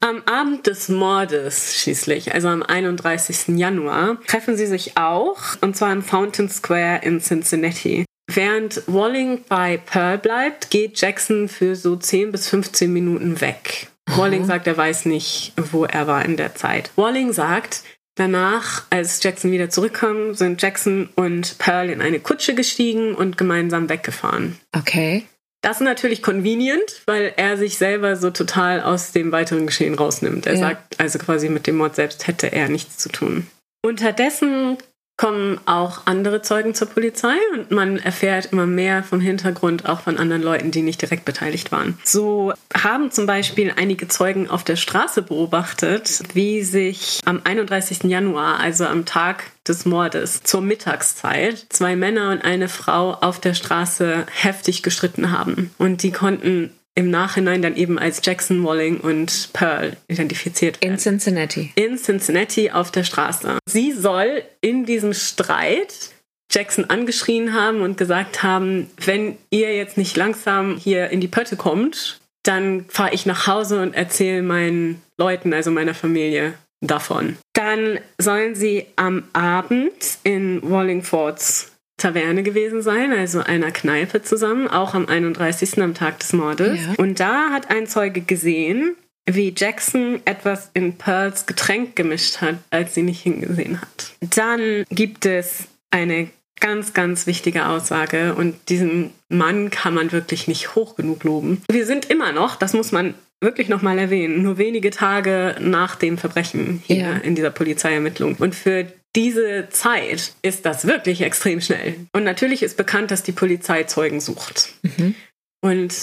Am Abend des Mordes schließlich, also am 31. Januar, treffen sie sich auch, und zwar im Fountain Square in Cincinnati. Während Walling bei Pearl bleibt, geht Jackson für so 10 bis 15 Minuten weg. Mhm. Walling sagt, er weiß nicht, wo er war in der Zeit. Walling sagt, danach, als Jackson wieder zurückkam, sind Jackson und Pearl in eine Kutsche gestiegen und gemeinsam weggefahren. Okay. Das ist natürlich convenient, weil er sich selber so total aus dem weiteren Geschehen rausnimmt. Er ja. sagt also quasi mit dem Mord selbst hätte er nichts zu tun. Unterdessen kommen auch andere Zeugen zur Polizei und man erfährt immer mehr vom Hintergrund auch von anderen Leuten, die nicht direkt beteiligt waren. So haben zum Beispiel einige Zeugen auf der Straße beobachtet, wie sich am 31. Januar, also am Tag des Mordes, zur Mittagszeit, zwei Männer und eine Frau auf der Straße heftig gestritten haben. Und die konnten im Nachhinein dann eben als Jackson Walling und Pearl identifiziert werden. In Cincinnati. In Cincinnati auf der Straße. Sie soll in diesem Streit Jackson angeschrien haben und gesagt haben, wenn ihr jetzt nicht langsam hier in die Pötte kommt, dann fahre ich nach Hause und erzähle meinen Leuten, also meiner Familie, davon. Dann sollen sie am Abend in Wallingfords Taverne gewesen sein, also einer Kneipe zusammen, auch am 31. am Tag des Mordes. Ja. Und da hat ein Zeuge gesehen, wie Jackson etwas in Pearls Getränk gemischt hat, als sie nicht hingesehen hat. Dann gibt es eine ganz, ganz wichtige Aussage und diesen Mann kann man wirklich nicht hoch genug loben. Wir sind immer noch, das muss man wirklich nochmal erwähnen, nur wenige Tage nach dem Verbrechen hier ja. in dieser Polizeiermittlung. Und für diese Zeit ist das wirklich extrem schnell. Und natürlich ist bekannt, dass die Polizei Zeugen sucht. Mhm. Und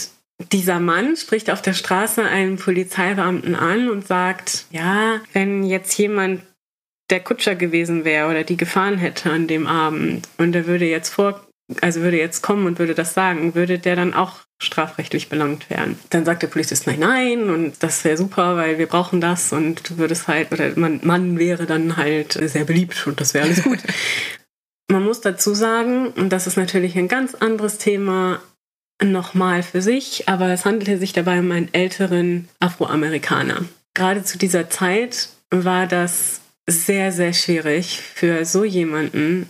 dieser Mann spricht auf der Straße einen Polizeibeamten an und sagt, ja, wenn jetzt jemand der Kutscher gewesen wäre oder die gefahren hätte an dem Abend und er würde jetzt vor, also würde jetzt kommen und würde das sagen, würde der dann auch strafrechtlich belangt werden. Dann sagt der Polizist nein, nein und das wäre super, weil wir brauchen das und du würdest halt, oder man, Mann wäre dann halt sehr beliebt und das wäre alles gut. man muss dazu sagen, und das ist natürlich ein ganz anderes Thema, nochmal für sich, aber es handelte sich dabei um einen älteren Afroamerikaner. Gerade zu dieser Zeit war das sehr, sehr schwierig für so jemanden,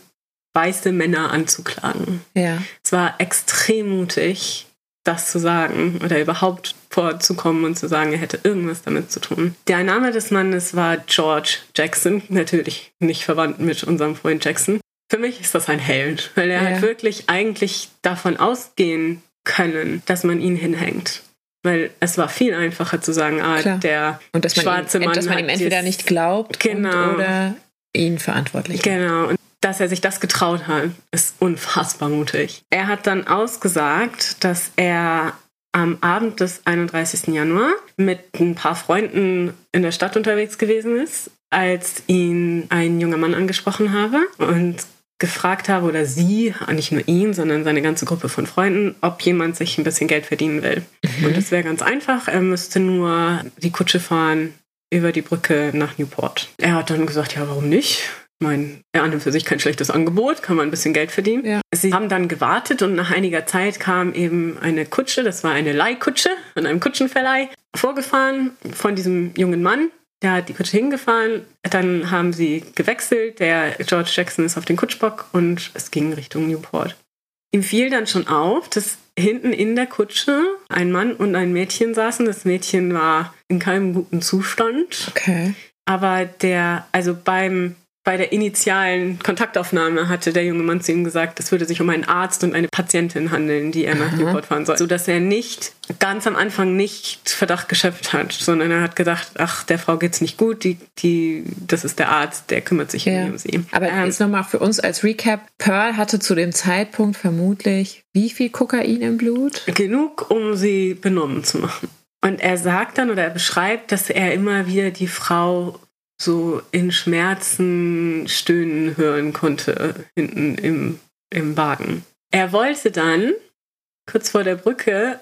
weiße Männer anzuklagen. Ja. Es war extrem mutig, das zu sagen oder überhaupt vorzukommen und zu sagen, er hätte irgendwas damit zu tun. Der Name des Mannes war George Jackson, natürlich nicht verwandt mit unserem Freund Jackson. Für mich ist das ein Held, weil er ja. hat wirklich eigentlich davon ausgehen können, dass man ihn hinhängt. Weil es war viel einfacher zu sagen, ah, Klar. der und dass schwarze ihm, Mann. Dass man ihm entweder nicht glaubt genau. oder ihn verantwortlich. Genau. Und dass er sich das getraut hat, ist unfassbar mutig. Er hat dann ausgesagt, dass er am Abend des 31. Januar mit ein paar Freunden in der Stadt unterwegs gewesen ist, als ihn ein junger Mann angesprochen habe und gefragt habe, oder sie, nicht nur ihn, sondern seine ganze Gruppe von Freunden, ob jemand sich ein bisschen Geld verdienen will. Mhm. Und das wäre ganz einfach. Er müsste nur die Kutsche fahren über die Brücke nach Newport. Er hat dann gesagt, ja, warum nicht? Ich meine, er an und für sich kein schlechtes Angebot, kann man ein bisschen Geld verdienen. Ja. Sie haben dann gewartet und nach einiger Zeit kam eben eine Kutsche, das war eine Leihkutsche von einem Kutschenverleih, vorgefahren von diesem jungen Mann Der hat die Kutsche hingefahren, dann haben sie gewechselt, der George Jackson ist auf den Kutschbock und es ging Richtung Newport. Ihm fiel dann schon auf, dass hinten in der Kutsche ein Mann und ein Mädchen saßen. Das Mädchen war in keinem guten Zustand. Okay. Aber der, also beim bei der initialen Kontaktaufnahme hatte der junge Mann zu ihm gesagt, es würde sich um einen Arzt und eine Patientin handeln, die er nach Newport fahren soll. Sodass er nicht ganz am Anfang nicht Verdacht geschöpft hat, sondern er hat gedacht, ach, der Frau geht's nicht gut, die, die, das ist der Arzt, der kümmert sich ja. um sie. Aber ähm, jetzt nochmal für uns als Recap, Pearl hatte zu dem Zeitpunkt vermutlich wie viel Kokain im Blut? Genug, um sie benommen zu machen. Und er sagt dann oder er beschreibt, dass er immer wieder die Frau so in Schmerzen stöhnen hören konnte hinten im, im Wagen. Er wollte dann kurz vor der Brücke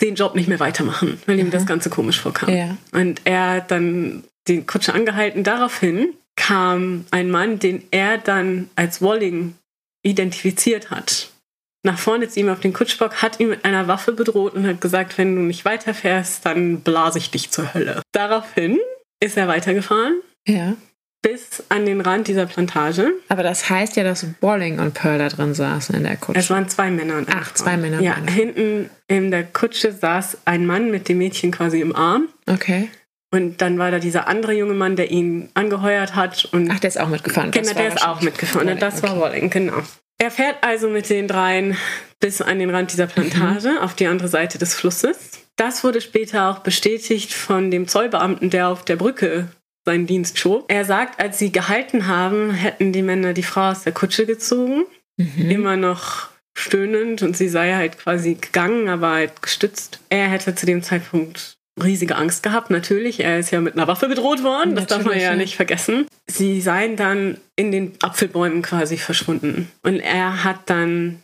den Job nicht mehr weitermachen, weil ihm das Ganze komisch vorkam. Ja. Und er hat dann den Kutscher angehalten. Daraufhin kam ein Mann, den er dann als Walling identifiziert hat. Nach vorne zu ihm auf den Kutschbock, hat ihn mit einer Waffe bedroht und hat gesagt, wenn du nicht weiterfährst, dann blase ich dich zur Hölle. Daraufhin ist er weitergefahren. Ja. Bis an den Rand dieser Plantage. Aber das heißt ja, dass Walling und Pearl da drin saßen in der Kutsche. Es waren zwei Männer und Ach, zwei Männer. Ja, hinten in der Kutsche saß ein Mann mit dem Mädchen quasi im Arm. Okay. Und dann war da dieser andere junge Mann, der ihn angeheuert hat. Und Ach, der ist auch mitgefahren. Genau, der ist auch mitgefahren. Walling. Das okay. war Walling, genau. Er fährt also mit den dreien bis an den Rand dieser Plantage mhm. auf die andere Seite des Flusses. Das wurde später auch bestätigt von dem Zollbeamten, der auf der Brücke seinen Dienst schob. Er sagt, als sie gehalten haben, hätten die Männer die Frau aus der Kutsche gezogen. Mhm. Immer noch stöhnend und sie sei halt quasi gegangen, aber halt gestützt. Er hätte zu dem Zeitpunkt riesige Angst gehabt, natürlich. Er ist ja mit einer Waffe bedroht worden, das darf man ja, ja nicht vergessen. Sie seien dann in den Apfelbäumen quasi verschwunden. Und er hat dann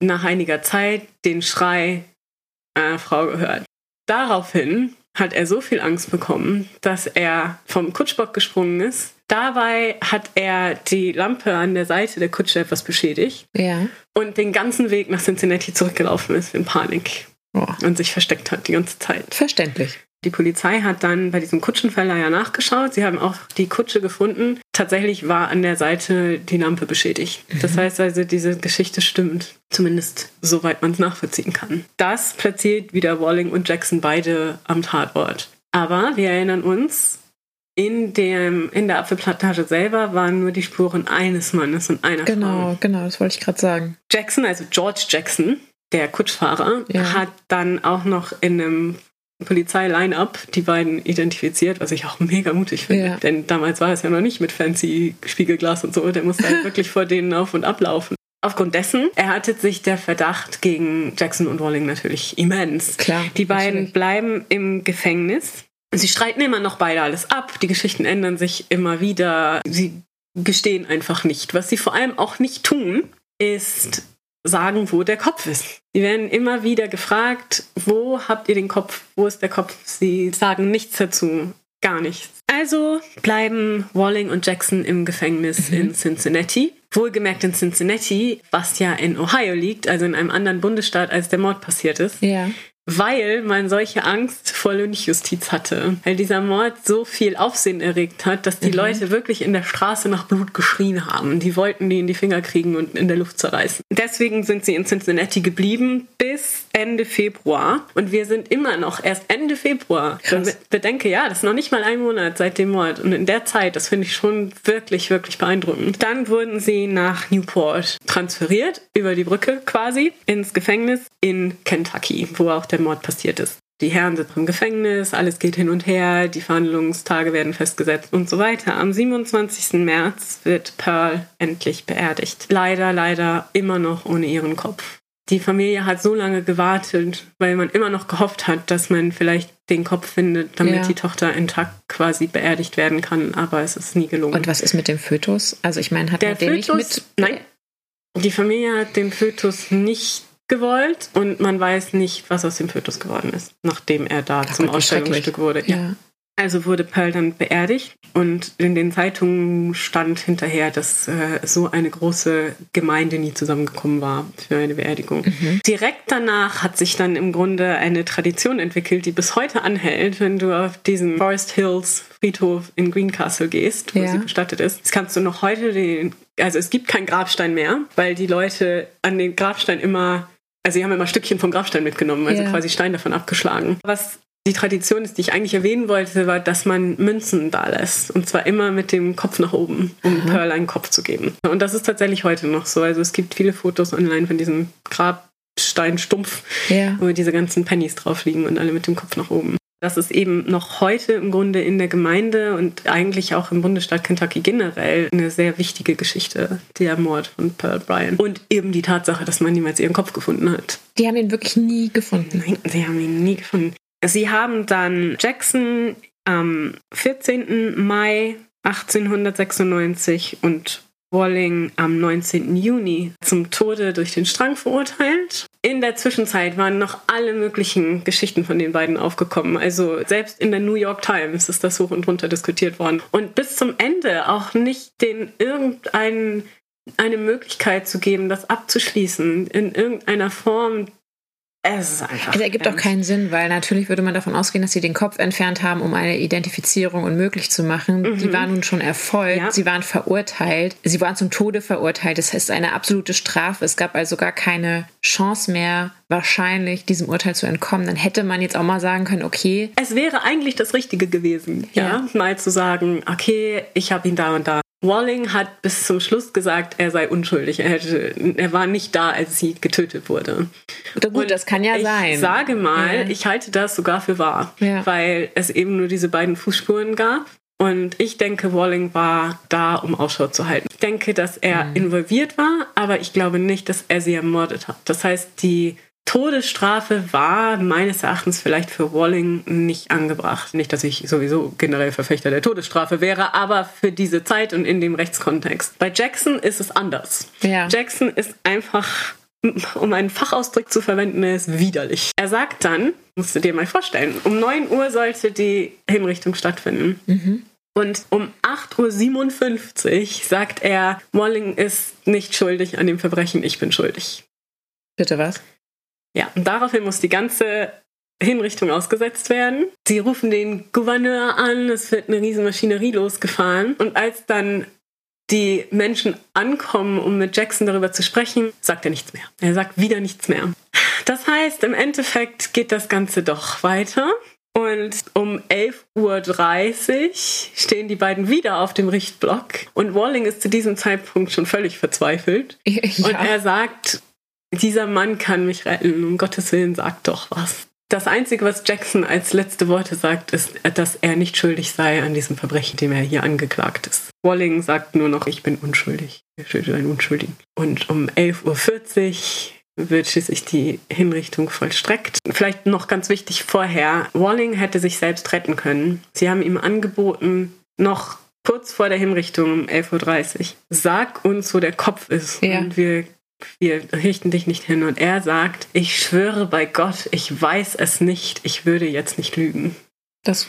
nach einiger Zeit den Schrei einer Frau gehört. Daraufhin hat er so viel Angst bekommen, dass er vom Kutschbock gesprungen ist. Dabei hat er die Lampe an der Seite der Kutsche etwas beschädigt. Ja. Und den ganzen Weg nach Cincinnati zurückgelaufen ist in Panik. Oh. Und sich versteckt hat die ganze Zeit. Verständlich. Die Polizei hat dann bei diesem Kutschenfäller ja nachgeschaut. Sie haben auch die Kutsche gefunden. Tatsächlich war an der Seite die Lampe beschädigt. Mhm. Das heißt also, diese Geschichte stimmt. Zumindest soweit man es nachvollziehen kann. Das platziert wieder Walling und Jackson beide am Tatort. Aber wir erinnern uns, in, dem, in der Apfelplantage selber waren nur die Spuren eines Mannes und einer genau, Frau. Genau, genau, das wollte ich gerade sagen. Jackson, also George Jackson, der Kutschfahrer, ja. hat dann auch noch in einem Polizei-Line-Up die beiden identifiziert, was ich auch mega mutig finde. Ja. Denn damals war es ja noch nicht mit fancy Spiegelglas und so. Der musste halt wirklich vor denen auf und ablaufen. Aufgrund dessen erhartet sich der Verdacht gegen Jackson und Walling natürlich immens. Klar. Die beiden natürlich. bleiben im Gefängnis. Sie streiten immer noch beide alles ab. Die Geschichten ändern sich immer wieder. Sie gestehen einfach nicht. Was sie vor allem auch nicht tun, ist sagen, wo der Kopf ist. Sie werden immer wieder gefragt, wo habt ihr den Kopf, wo ist der Kopf? Sie sagen nichts dazu, gar nichts. Also bleiben Walling und Jackson im Gefängnis mhm. in Cincinnati. Wohlgemerkt in Cincinnati, was ja in Ohio liegt, also in einem anderen Bundesstaat, als der Mord passiert ist. Ja weil man solche Angst vor Lynchjustiz hatte. Weil dieser Mord so viel Aufsehen erregt hat, dass die mhm. Leute wirklich in der Straße nach Blut geschrien haben. Die wollten die in die Finger kriegen und in der Luft zerreißen. Deswegen sind sie in Cincinnati geblieben bis Ende Februar. Und wir sind immer noch erst Ende Februar. Krass. Bedenke, ja, das ist noch nicht mal ein Monat seit dem Mord. Und in der Zeit, das finde ich schon wirklich, wirklich beeindruckend. Dann wurden sie nach Newport transferiert, über die Brücke quasi, ins Gefängnis in Kentucky, wo auch der Mord passiert ist. Die Herren sind im Gefängnis, alles geht hin und her, die Verhandlungstage werden festgesetzt und so weiter. Am 27. März wird Pearl endlich beerdigt. Leider, leider immer noch ohne ihren Kopf. Die Familie hat so lange gewartet, weil man immer noch gehofft hat, dass man vielleicht den Kopf findet, damit ja. die Tochter intakt quasi beerdigt werden kann, aber es ist nie gelungen. Und was ist mit dem Fötus? Also ich meine, hat der den nicht mit... Nein, die Familie hat den Fötus nicht gewollt und man weiß nicht, was aus dem Fötus geworden ist, nachdem er da Ach, zum Ausstellungsstück wurde. Ja. ja. Also wurde Pearl dann beerdigt und in den Zeitungen stand hinterher, dass äh, so eine große Gemeinde nie zusammengekommen war für eine Beerdigung. Mhm. Direkt danach hat sich dann im Grunde eine Tradition entwickelt, die bis heute anhält. Wenn du auf diesen Forest Hills Friedhof in Greencastle gehst, wo ja. sie bestattet ist, das kannst du noch heute den, also es gibt keinen Grabstein mehr, weil die Leute an den Grabstein immer also sie haben immer Stückchen vom Grabstein mitgenommen, also ja. quasi Stein davon abgeschlagen. Was die Tradition ist, die ich eigentlich erwähnen wollte, war, dass man Münzen da lässt. Und zwar immer mit dem Kopf nach oben, um mhm. Pearl einen Kopf zu geben. Und das ist tatsächlich heute noch so. Also es gibt viele Fotos online von diesem Grabsteinstumpf, ja. wo diese ganzen Pennies drauf liegen und alle mit dem Kopf nach oben. Das ist eben noch heute im Grunde in der Gemeinde und eigentlich auch im Bundesstaat Kentucky generell eine sehr wichtige Geschichte, der Mord von Pearl Bryan. Und eben die Tatsache, dass man niemals ihren Kopf gefunden hat. Die haben ihn wirklich nie gefunden. Nein, sie haben ihn nie gefunden. Sie haben dann Jackson am 14. Mai 1896 und Walling am 19. Juni zum Tode durch den Strang verurteilt. In der Zwischenzeit waren noch alle möglichen Geschichten von den beiden aufgekommen. Also selbst in der New York Times ist das hoch und runter diskutiert worden. Und bis zum Ende auch nicht den irgendeinen eine Möglichkeit zu geben, das abzuschließen in irgendeiner Form, es ist einfach. Es ergibt auch keinen Sinn, weil natürlich würde man davon ausgehen, dass sie den Kopf entfernt haben, um eine Identifizierung unmöglich zu machen. Mhm. Die waren nun schon erfolgt, ja. sie waren verurteilt, sie waren zum Tode verurteilt. Das ist eine absolute Strafe. Es gab also gar keine Chance mehr, wahrscheinlich diesem Urteil zu entkommen. Dann hätte man jetzt auch mal sagen können, okay. Es wäre eigentlich das Richtige gewesen, ja, ja mal zu sagen, okay, ich habe ihn da und da Walling hat bis zum Schluss gesagt, er sei unschuldig. Er, hätte, er war nicht da, als sie getötet wurde. Gut, Und das kann ja ich sein. Ich sage mal, ja. ich halte das sogar für wahr, ja. weil es eben nur diese beiden Fußspuren gab. Und ich denke, Walling war da, um Ausschau zu halten. Ich denke, dass er mhm. involviert war, aber ich glaube nicht, dass er sie ermordet hat. Das heißt, die Todesstrafe war meines Erachtens vielleicht für Walling nicht angebracht. Nicht, dass ich sowieso generell Verfechter der Todesstrafe wäre, aber für diese Zeit und in dem Rechtskontext. Bei Jackson ist es anders. Ja. Jackson ist einfach, um einen Fachausdruck zu verwenden, er ist widerlich. Er sagt dann, musst du dir mal vorstellen, um 9 Uhr sollte die Hinrichtung stattfinden. Mhm. Und um 8.57 Uhr sagt er, Walling ist nicht schuldig an dem Verbrechen, ich bin schuldig. Bitte was? Ja, und daraufhin muss die ganze Hinrichtung ausgesetzt werden. Sie rufen den Gouverneur an, es wird eine riesen Maschinerie losgefahren. Und als dann die Menschen ankommen, um mit Jackson darüber zu sprechen, sagt er nichts mehr. Er sagt wieder nichts mehr. Das heißt, im Endeffekt geht das Ganze doch weiter. Und um 11.30 Uhr stehen die beiden wieder auf dem Richtblock. Und Walling ist zu diesem Zeitpunkt schon völlig verzweifelt. Ja. Und er sagt, dieser Mann kann mich retten, um Gottes Willen, sagt doch was. Das Einzige, was Jackson als letzte Worte sagt, ist, dass er nicht schuldig sei an diesem Verbrechen, dem er hier angeklagt ist. Walling sagt nur noch, ich bin unschuldig. Er schuldet einen Unschuldigen. Und um 11.40 Uhr wird schließlich die Hinrichtung vollstreckt. Vielleicht noch ganz wichtig vorher, Walling hätte sich selbst retten können. Sie haben ihm angeboten, noch kurz vor der Hinrichtung um 11.30 Uhr, sag uns, wo der Kopf ist. Ja. Und wir wir richten dich nicht hin. Und er sagt, ich schwöre bei Gott, ich weiß es nicht, ich würde jetzt nicht lügen. Das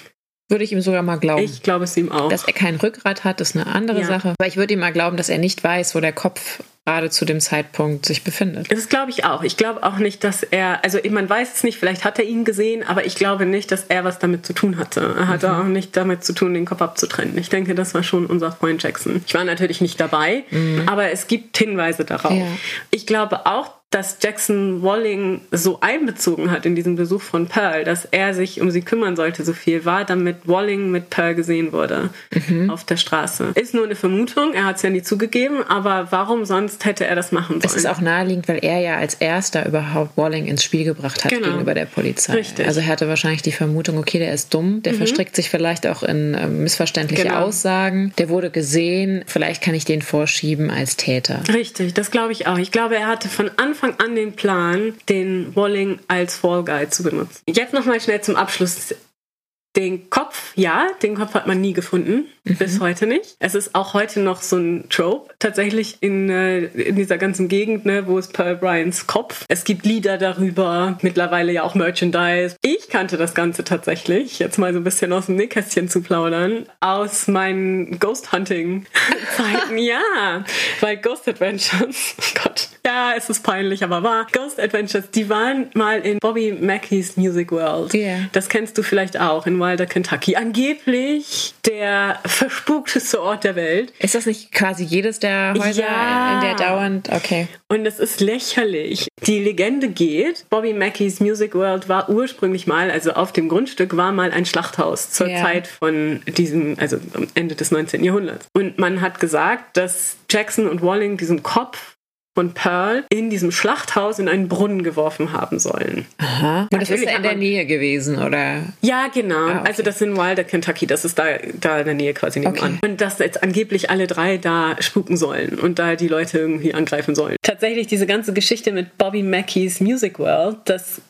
würde ich ihm sogar mal glauben. Ich glaube es ihm auch. Dass er kein Rückgrat hat, ist eine andere ja. Sache. Aber ich würde ihm mal glauben, dass er nicht weiß, wo der Kopf gerade zu dem Zeitpunkt sich befindet. Das glaube ich auch. Ich glaube auch nicht, dass er, also man weiß es nicht, vielleicht hat er ihn gesehen, aber ich glaube nicht, dass er was damit zu tun hatte. Er hatte mhm. auch nicht damit zu tun, den Kopf abzutrennen. Ich denke, das war schon unser Freund Jackson. Ich war natürlich nicht dabei, mhm. aber es gibt Hinweise darauf. Ja. Ich glaube auch, dass Jackson Walling so einbezogen hat in diesen Besuch von Pearl, dass er sich um sie kümmern sollte so viel, war, damit Walling mit Pearl gesehen wurde mhm. auf der Straße. Ist nur eine Vermutung, er hat es ja nie zugegeben, aber warum sonst hätte er das machen sollen? Es ist auch naheliegend, weil er ja als erster überhaupt Walling ins Spiel gebracht hat genau. gegenüber der Polizei. Richtig. Also er hatte wahrscheinlich die Vermutung, okay, der ist dumm, der mhm. verstrickt sich vielleicht auch in äh, missverständliche genau. Aussagen, der wurde gesehen, vielleicht kann ich den vorschieben als Täter. Richtig, das glaube ich auch. Ich glaube, er hatte von Anfang Anfang an den Plan, den Walling als Fall Guy zu benutzen. Jetzt nochmal schnell zum Abschluss Den Kopf, ja, den Kopf hat man nie gefunden, mhm. bis heute nicht. Es ist auch heute noch so ein Trope, tatsächlich in, äh, in dieser ganzen Gegend, ne, wo ist Pearl Bryans Kopf. Es gibt Lieder darüber, mittlerweile ja auch Merchandise. Ich kannte das Ganze tatsächlich, jetzt mal so ein bisschen aus dem Nähkästchen zu plaudern, aus meinen Ghost Hunting Zeiten, ja. Weil Ghost Adventures, oh Gott, ja, es ist peinlich, aber wahr. Ghost Adventures, die waren mal in Bobby Mackeys Music World. Yeah. Das kennst du vielleicht auch in Wilder, Kentucky. Angeblich der verspukteste Ort der Welt. Ist das nicht quasi jedes der Häuser, Ja. in der dauernd, okay. Und es ist lächerlich. Die Legende geht, Bobby Mackeys Music World war ursprünglich mal, also auf dem Grundstück war mal ein Schlachthaus zur Ja. Zeit von diesem, also am Ende des 19. Jahrhunderts. Und man hat gesagt, dass Jackson und Walling diesen Kopf von Pearl in diesem Schlachthaus in einen Brunnen geworfen haben sollen. Aha. Und das ist ja in der Nähe gewesen, oder? Ja, genau. Ah, okay. Also das in Wilder, Kentucky. Das ist da, da in der Nähe quasi nebenan. Okay. Und dass jetzt angeblich alle drei da spuken sollen und da die Leute irgendwie angreifen sollen. Tatsächlich diese ganze Geschichte mit Bobby Mackeys Music World, das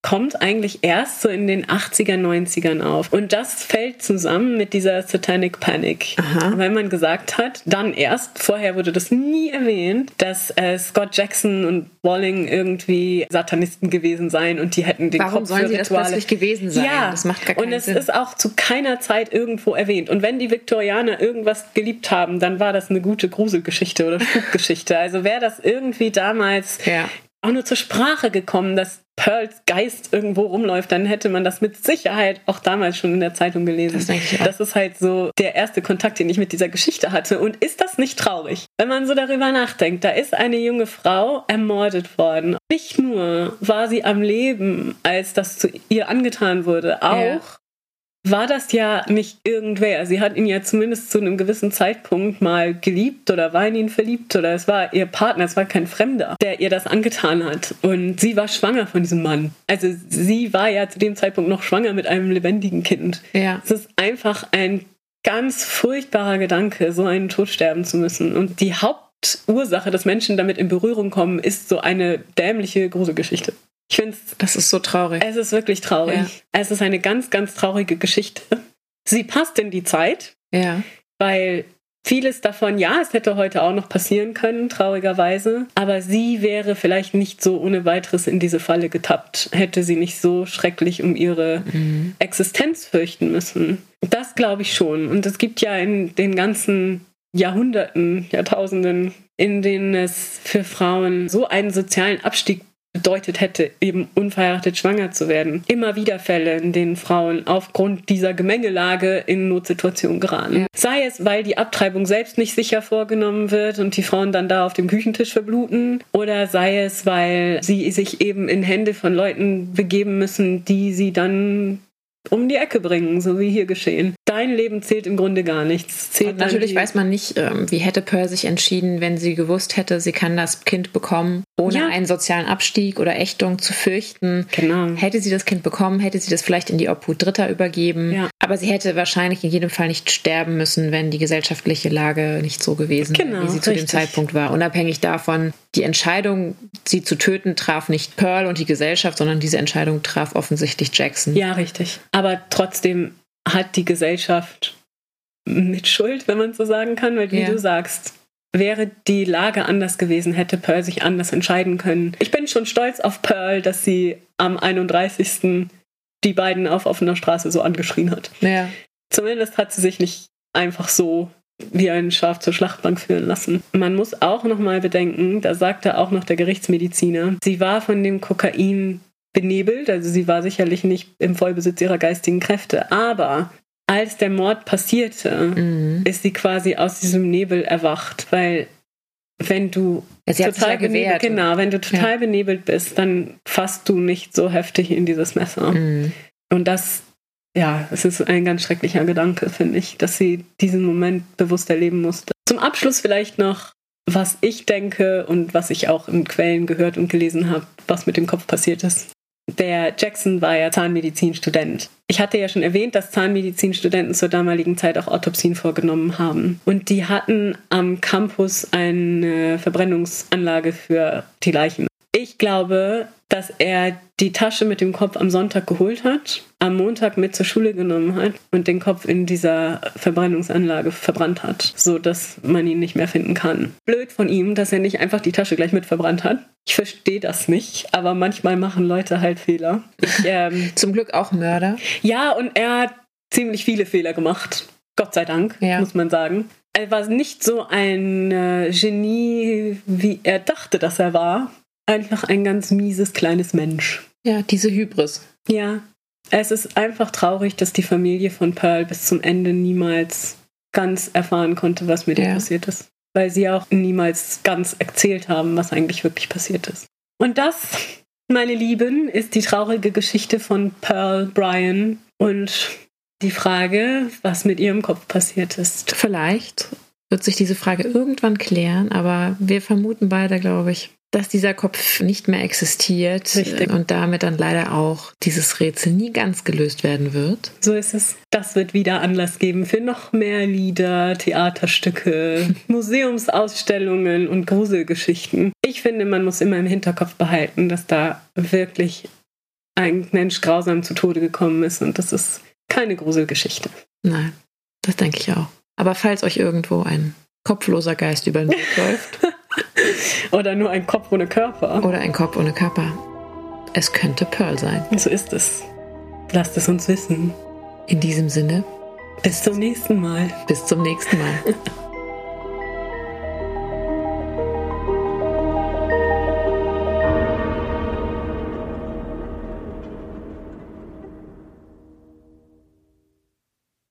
kommt eigentlich erst so in den 80er, 90ern auf. Und das fällt zusammen mit dieser Satanic Panic. Aha. Weil man gesagt hat, dann erst, vorher wurde das nie erwähnt, dass äh, Scott Jackson und Walling irgendwie Satanisten gewesen seien und die hätten den Warum Kopf sollen für sie das Rituale. plötzlich gewesen sein? Ja, Das macht gar und keinen es Sinn. ist auch zu keiner Zeit irgendwo erwähnt. Und wenn die Viktorianer irgendwas geliebt haben, dann war das eine gute Gruselgeschichte oder Spukgeschichte. Also wäre das irgendwie damals Ja. Auch nur zur Sprache gekommen, dass Pearls Geist irgendwo rumläuft, dann hätte man das mit Sicherheit auch damals schon in der Zeitung gelesen. Das denke ich auch. Das ist halt so der erste Kontakt, den ich mit dieser Geschichte hatte. Und ist das nicht traurig? Wenn man so darüber nachdenkt, da ist eine junge Frau ermordet worden. Nicht nur war sie am Leben, als das zu ihr angetan wurde, auch Ja. War das ja nicht irgendwer. Sie hat ihn ja zumindest zu einem gewissen Zeitpunkt mal geliebt oder war in ihn verliebt oder es war ihr Partner, es war kein Fremder, der ihr das angetan hat. Und sie war schwanger von diesem Mann. Also sie war ja zu dem Zeitpunkt noch schwanger mit einem lebendigen Kind. Ja. Es ist einfach ein ganz furchtbarer Gedanke, so einen Tod sterben zu müssen. Und die Hauptursache, dass Menschen damit in Berührung kommen, ist so eine dämliche Gruselgeschichte. Ich finde es Das ist so traurig. es ist wirklich traurig. Ja. Es ist eine ganz, ganz traurige Geschichte. Sie passt in die Zeit, Ja. weil vieles davon, ja, es hätte heute auch noch passieren können, traurigerweise. Aber sie wäre vielleicht nicht so ohne weiteres in diese Falle getappt, hätte sie nicht so schrecklich um ihre Existenz fürchten müssen. Das glaube ich schon. Und es gibt ja in den ganzen Jahrhunderten, Jahrtausenden, in denen es für Frauen so einen sozialen Abstieg bedeutet hätte, eben unverheiratet schwanger zu werden. Immer wieder Fälle, in denen Frauen aufgrund dieser Gemengelage in Notsituationen geraten. Ja. Sei es, weil die Abtreibung selbst nicht sicher vorgenommen wird und die Frauen dann da auf dem Küchentisch verbluten, oder sei es, weil sie sich eben in Hände von Leuten begeben müssen, die sie dann um die Ecke bringen, so wie hier geschehen. Dein Leben zählt im Grunde gar nichts. Zählt Und natürlich weiß man nicht, ähm, wie hätte Pearl sich entschieden, wenn sie gewusst hätte, sie kann das Kind bekommen, ohne Ja. einen sozialen Abstieg oder Ächtung zu fürchten. Genau. Hätte sie das Kind bekommen, hätte sie das vielleicht in die Obhut Dritter übergeben. Ja. Aber sie hätte wahrscheinlich in jedem Fall nicht sterben müssen, wenn die gesellschaftliche Lage nicht so gewesen Genau, wäre, wie sie zu dem richtig. Zeitpunkt war. Unabhängig davon, die Entscheidung, sie zu töten, traf nicht Pearl und die Gesellschaft, sondern diese Entscheidung traf offensichtlich Jackson. Ja, richtig. Aber trotzdem hat die Gesellschaft mit Schuld, wenn man so sagen kann, weil wie Ja. du sagst, wäre die Lage anders gewesen, hätte Pearl sich anders entscheiden können. Ich bin schon stolz auf Pearl, dass sie am 31. die beiden auf offener Straße so angeschrien hat. Ja. Zumindest hat sie sich nicht einfach so wie ein Schaf zur Schlachtbank führen lassen. Man muss auch noch mal bedenken, da sagte auch noch der Gerichtsmediziner, sie war von dem Kokain benebelt, also sie war sicherlich nicht im Vollbesitz ihrer geistigen Kräfte, aber als der Mord passierte, Mhm. ist sie quasi aus diesem Nebel erwacht, weil wenn du Ja, sie sich ja benebelt, genau, wenn du total benebelt bist, dann fasst du nicht so heftig in dieses Messer. Mhm. Und das, ja, es ist ein ganz schrecklicher Gedanke, finde ich, dass sie diesen Moment bewusst erleben musste. Zum Abschluss vielleicht noch, was ich denke und was ich auch in Quellen gehört und gelesen habe, was mit dem Kopf passiert ist. Der Jackson war ja Zahnmedizinstudent. Ich hatte ja schon erwähnt, dass Zahnmedizinstudenten zur damaligen Zeit auch Autopsien vorgenommen haben. Und die hatten am Campus eine Verbrennungsanlage für die Leichen. Ich glaube, dass er die Tasche mit dem Kopf am Sonntag geholt hat, am Montag mit zur Schule genommen hat und den Kopf in dieser Verbrennungsanlage verbrannt hat, so dass man ihn nicht mehr finden kann. Blöd von ihm, dass er nicht einfach die Tasche gleich mit verbrannt hat. Ich verstehe das nicht, aber manchmal machen Leute halt Fehler. Ich, ähm, Zum Glück auch Mörder. ja, und er hat ziemlich viele Fehler gemacht. Gott sei Dank, Ja. muss man sagen. Er war nicht so ein äh, Genie, wie er dachte, dass er war. Einfach ein ganz mieses kleines Mensch. Ja, diese Hybris. Ja, es ist einfach traurig, dass die Familie von Pearl bis zum Ende niemals ganz erfahren konnte, was mit ihr Ja. passiert ist. Weil sie auch niemals ganz erzählt haben, was eigentlich wirklich passiert ist. Und das, meine Lieben, ist die traurige Geschichte von Pearl Bryan und die Frage, was mit ihrem Kopf passiert ist. Vielleicht wird sich diese Frage irgendwann klären, aber wir vermuten beide, glaube ich, dass dieser Kopf nicht mehr existiert Richtig. und damit dann leider auch dieses Rätsel nie ganz gelöst werden wird. So ist es. Das wird wieder Anlass geben für noch mehr Lieder, Theaterstücke, Museumsausstellungen und Gruselgeschichten. Ich finde, man muss immer im Hinterkopf behalten, dass da wirklich ein Mensch grausam zu Tode gekommen ist und das ist keine Gruselgeschichte. Nein, das denke ich auch. Aber falls euch irgendwo ein kopfloser Geist über den Weg läuft Oder nur ein Kopf ohne Körper. oder ein Kopf ohne Körper, es könnte Pearl sein. So ist es. Lasst es uns wissen. In diesem Sinne, Bis zum nächsten Mal. bis zum nächsten Mal.